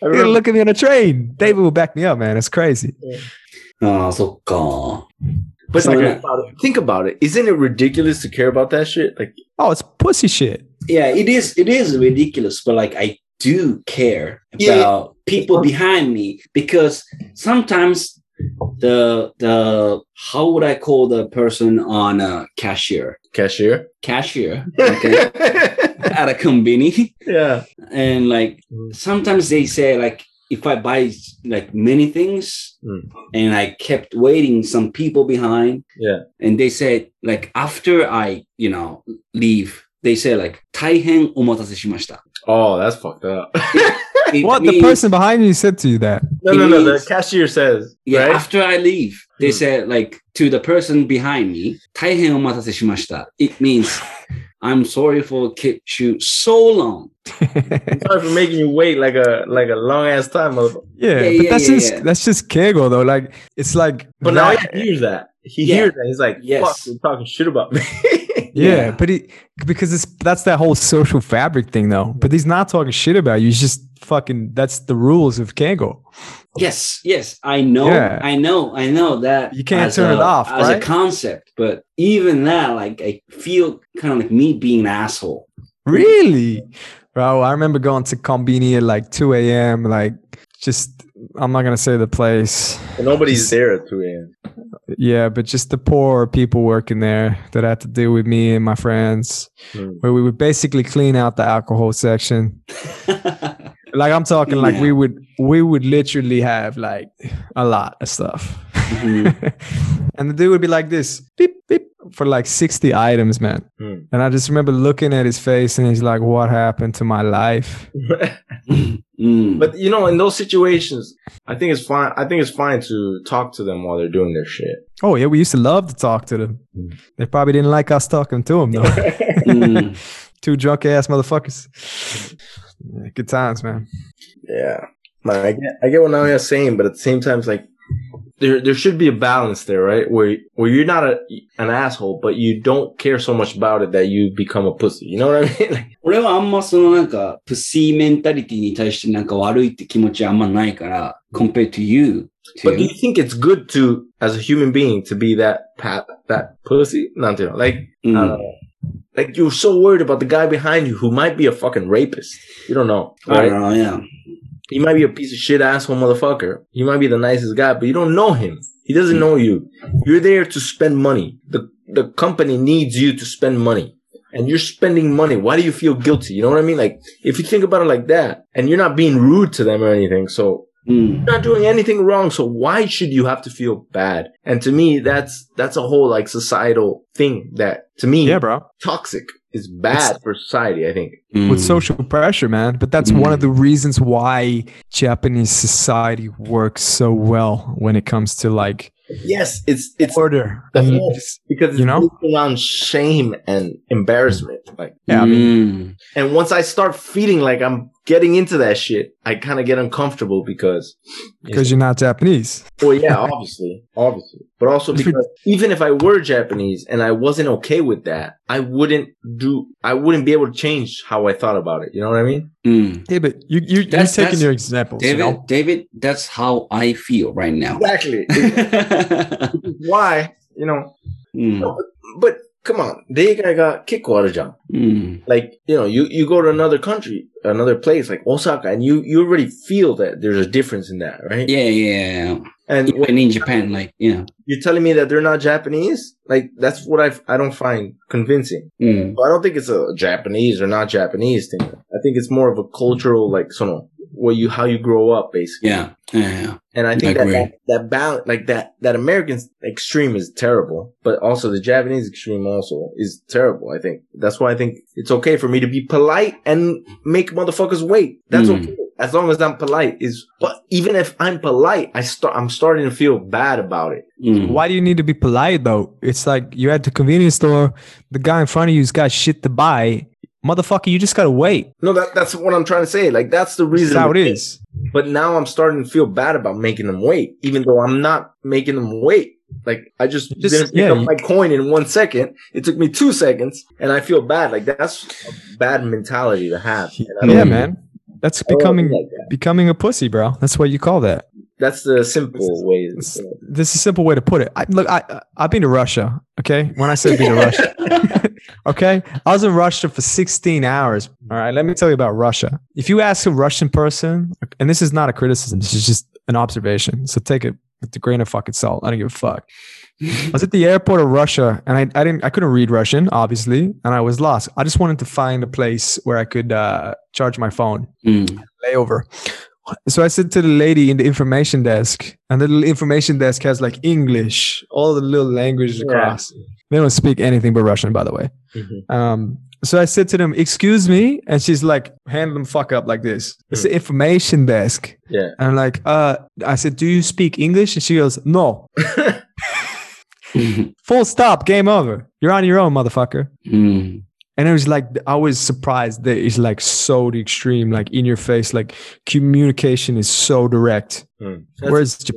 They're gonna look at me on a train. David will back me up, man. It's crazy. Yeah. Oh, so. But like think about it. Isn't it ridiculous to care about that shit? Like, oh, it's pussy shit. Yeah, it is. It is ridiculous, but like I do care about yeah. people behind me because sometimes the the how would I call the person on a cashier cashier. cashier okay at a convenience yeah. and like Mm. sometimes they say like if I buy like many things Mm. and I kept waiting some people behind Yeah. and they said like after I you know leave they say like 大変お待たせしました Oh, that's fucked up. it what means, the person behind you said to you that? No, no, no. The cashier says. Yeah. Right? After I leave, they hmm. said like to the person behind me, 大変お待たせしました. It means I'm sorry for kept you so long. I'm sorry for making you wait like a like a long ass time. Yeah, yeah, yeah but that's yeah, just that's just keigo though. Like it's like. But that, now he hears that. He hears that. He's like, yes. "Fuck, you're talking shit about me." Yeah, Yeah. but he because it's that's that whole social fabric thing though. But he's not talking shit about you. He's just fucking that's the rules of Kango. Yes, yes, I know, Yeah. I know, I know that You can't turn a- it off, as right? a concept. But even that, like, I feel kind of like me being an asshole. Really? Bro, I remember going to Combini at like 2 a.m. Like just I'm not gonna say the place. And nobody's there at 2 a.m. Yeah, but just the poor people working there that had to deal with me and my friends. Hmm. Where we would basically clean out the alcohol section. Like I'm talking like Yeah. we would we would literally have like a lot of stuff. Mhm. and the dude would be like this, beep, beep for like 60 items, man. Mm. And I just remember looking at his face and he's like, what happened to my life? mm. But you know, in those situations, I think it's fine. I think it's fine to talk to them while they're doing their shit. Oh yeah. We used to love to talk to them. Mm. They probably didn't like us talking to them though. Mm. Two drunk ass motherfuckers. Good times, man. Yeah. I get, I get what Naoya's saying, but at the same time, it's like, there, there should be a balance there, right? Where, where you're not a, an asshole, but you don't care so much about it that you become a pussy. You know what I mean? Like, 俺はあんまそのなんか、プシーメンタリティに対してなんか悪いって気持ちあんまないから、compared to you. but do you To, think it's good to, as a human being, to be that pat, that pussy? Not to, like, う I ん don't know. Like you're so worried about the guy behind you who might be a fucking rapist. You don't know, I right? don't know, yeah. He might be a piece of shit asshole motherfucker. He might be the nicest guy, but you don't know him. He doesn't know you. You're there to spend money. The the company needs you to spend money. And you're spending money. Why do you feel guilty? You know what I mean? Like if you think about it like that, and you're not being rude to them or anything, so hmm. うん。you're not doing anything wrong. So why should you have to feel bad? And to me, that's that's a whole like societal thing that to me Yeah, bro. toxic is bad it's, for society, I think. With social pressure, man. But that's mm. one of the reasons why Japanese society works so well when it comes to like Yes, it's it's order. Mm. Whole, because it's you know around shame and embarrassment. Like yeah, I mean, mm. and once I start feeling like I'm getting into that shit, I kind of get uncomfortable because because you know, you're not Japanese. well, yeah, obviously, obviously, but also because even if I were Japanese and I wasn't okay with that, I wouldn't do. I wouldn't be able to change how I thought about it. You know what I mean? Mm. Yeah, but you, you that's, you're taking your examples, David. You know? David, that's how I feel right now. Exactly. Why you know? Mm. But, but come on, 例外が結構あるじゃん。うん。 like you know you you go to another country another place like osaka and you you already feel that there's a difference in that right Yeah, yeah, yeah. and when Even in Japan, like, yeah. you're telling me that they're not japanese like that's what i i don't find convincing うん。 i don't think it's a japanese or not japanese thing i think it's more of a cultural like sort of where you how you grow up basically Yeah. Yeah. and i I think that, that that balance like that that american extreme is terrible but also the japanese extreme also is terrible i think that's why i think it's okay for me to be polite and make motherfuckers wait that's Mm. okay as long as i'm polite is but even if i'm polite i start i'm starting to feel bad about it うん。Why do you need to be polite though? It's like you're at the convenience store, the guy in front of you's got shit to buy. Motherfucker, you just gotta wait. no that that's what i'm trying to say like that's the reason. That's how it is. but now i'm starting to feel bad about making them wait even though i'm not making them wait like I just, Just- didn't pick yeah, up you- my coin in one second. It took me two seconds, and I feel bad. Like that's a bad mentality to have. And I don't- Yeah, man. That's becoming like that. becoming a pussy, bro. That's what you call that. That's the simple way. to This, say it. this is a simple way to put it. I, look, I I- I've been to Russia. Okay, when I say been to Russia, okay, I was in Russia for 16 hours. All right, let me tell you about Russia. If you ask a Russian person, and this is not a criticism, this is just an observation. So take it with a grain of fucking salt. I don't give a fuck. I was at the airport of Russia, and I, I didn't I couldn't read Russian, obviously, and I was lost. I just wanted to find a place where I could uh, charge my phone Mm. layover. So I said to the lady in the information desk, and the little information desk has like English, all the little languages Yeah. across. They don't speak anything but Russian, by the way. Mhm. Um, so I said to them, "Excuse me," and she's like, "Hand them fuck up like this." It's the information desk, Yeah. and I'm like, "Uh," I said, "Do you speak English?" And she goes, "No." Full stop. Game over. You're on your own, motherfucker. Mm And it was like I was surprised that it's like so the extreme, like in your face, like communication is so direct. Mm. Whereas Jap-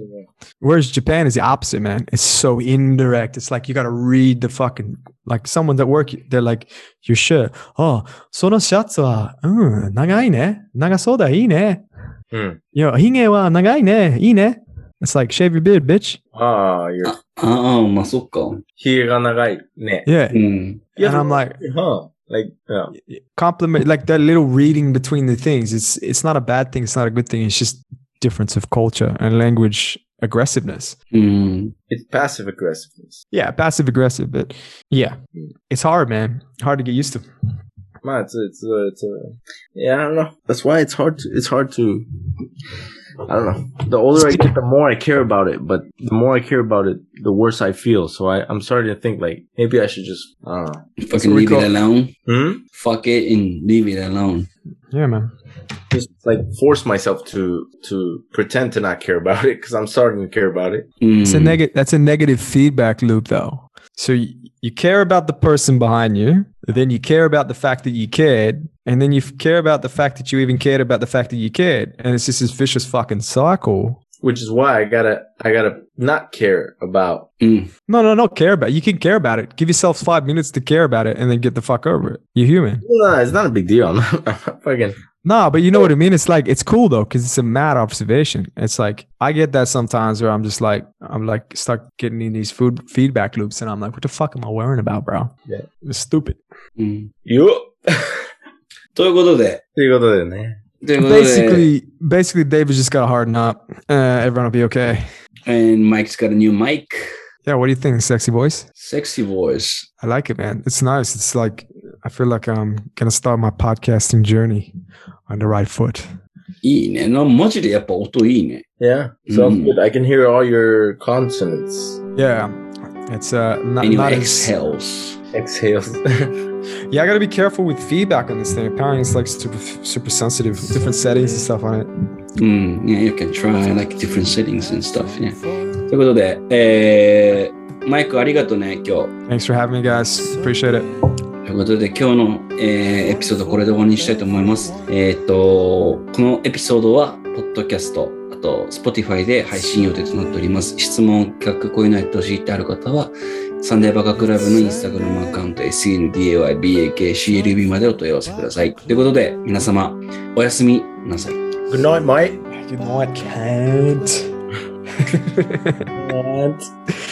Whereas Japan is the opposite, man. It's so indirect. It's like you gotta read the fucking like someone that work. They're like, your shirt. Oh, そのシャツは、うん、長いね。長そうだ、いいね。うん。いや、髭は長いね。いいね。It's like shave your beard, bitch. Ah, you're ああ、まあそっか。ひげが長いね。 Yeah. うん。 Yeah, And I'm like, huh? Like, yeah. compliment like that little reading between the things. It's it's not a bad thing. It's not a good thing. It's just difference of culture and language aggressiveness. Hmm. うん。It's passive aggressiveness. Yeah, passive aggressive, but yeah, it's hard, man. Hard to get used to. Man, it's a, it's a, it's a, yeah, I don't know. That's why it's hard to, it's hard to, I don't know. The older I get, the more I care about it. But the more I care about it, the worse I feel. So I, I'm starting to think like maybe I should just, I don't know. Fucking leave it alone. Hmm? Fuck it and leave it alone. Yeah, man. Just like force myself to to pretend to not care about it because I'm starting to care about it. It's a Mm. negative. That's a negative feedback loop, though. So you, you care about the person behind you, then you care about the fact that you cared, and then you care about the fact that you even cared about the fact that you cared, and it's just this vicious fucking cycle Which is why I gotta I gotta not care about. Mm. No, no, no, care about. It. You can care about it. Give yourself five minutes to care about it, and then get the fuck over it. You're human. No, it's not a big deal. I'm not, I'm not fucking. Nah, but you know what I mean. It's like it's cool though, because it's a mad observation. It's like I get that sometimes where I'm just like I'm like stuck getting in these food feedback loops, and I'm like, what the fuck am I worrying about, bro? Yeah. it's stupid. Mm.よっということで、ということでね。 ということで、 Basically, basically, David just got to harden up. Uh, everyone will be okay. and Mike's got a new mic. Yeah, what do you think, sexy voice? Sexy voice. I like it, man. It's nice. It's like I feel like I'm gonna start my podcasting journey on the right foot. いいね。なマジでやっぱ音いいね。 Yeah, sounds Mm. good. I can hear all your consonants. Yeah, it's uh not, And your not as, exhales. Exhales. yeah. I gotta be careful with feedback on this thing. Apparently, it's like super super sensitive. Different settings and stuff on it. うん。Yeah, you can try like different settings and stuff ね。ということで、えー、マイクありがとうね、今日。Thanks for having me, guys. Appreciate it. ということで、今日の、えーエピソードこれで終わりにしたいと思います。えっ、と、このエピソードは、ポッドキャスト、あと、Spotify で配信予定となっております。質問、企画、こういうのやってほしいってある方は、サンデーバカクラブのインスタグラムアカウント SNDAYBAKCLB までお問い合わせください。ということで、皆様、おやすみなさい。Good night, mate. Good night, can't. Can't.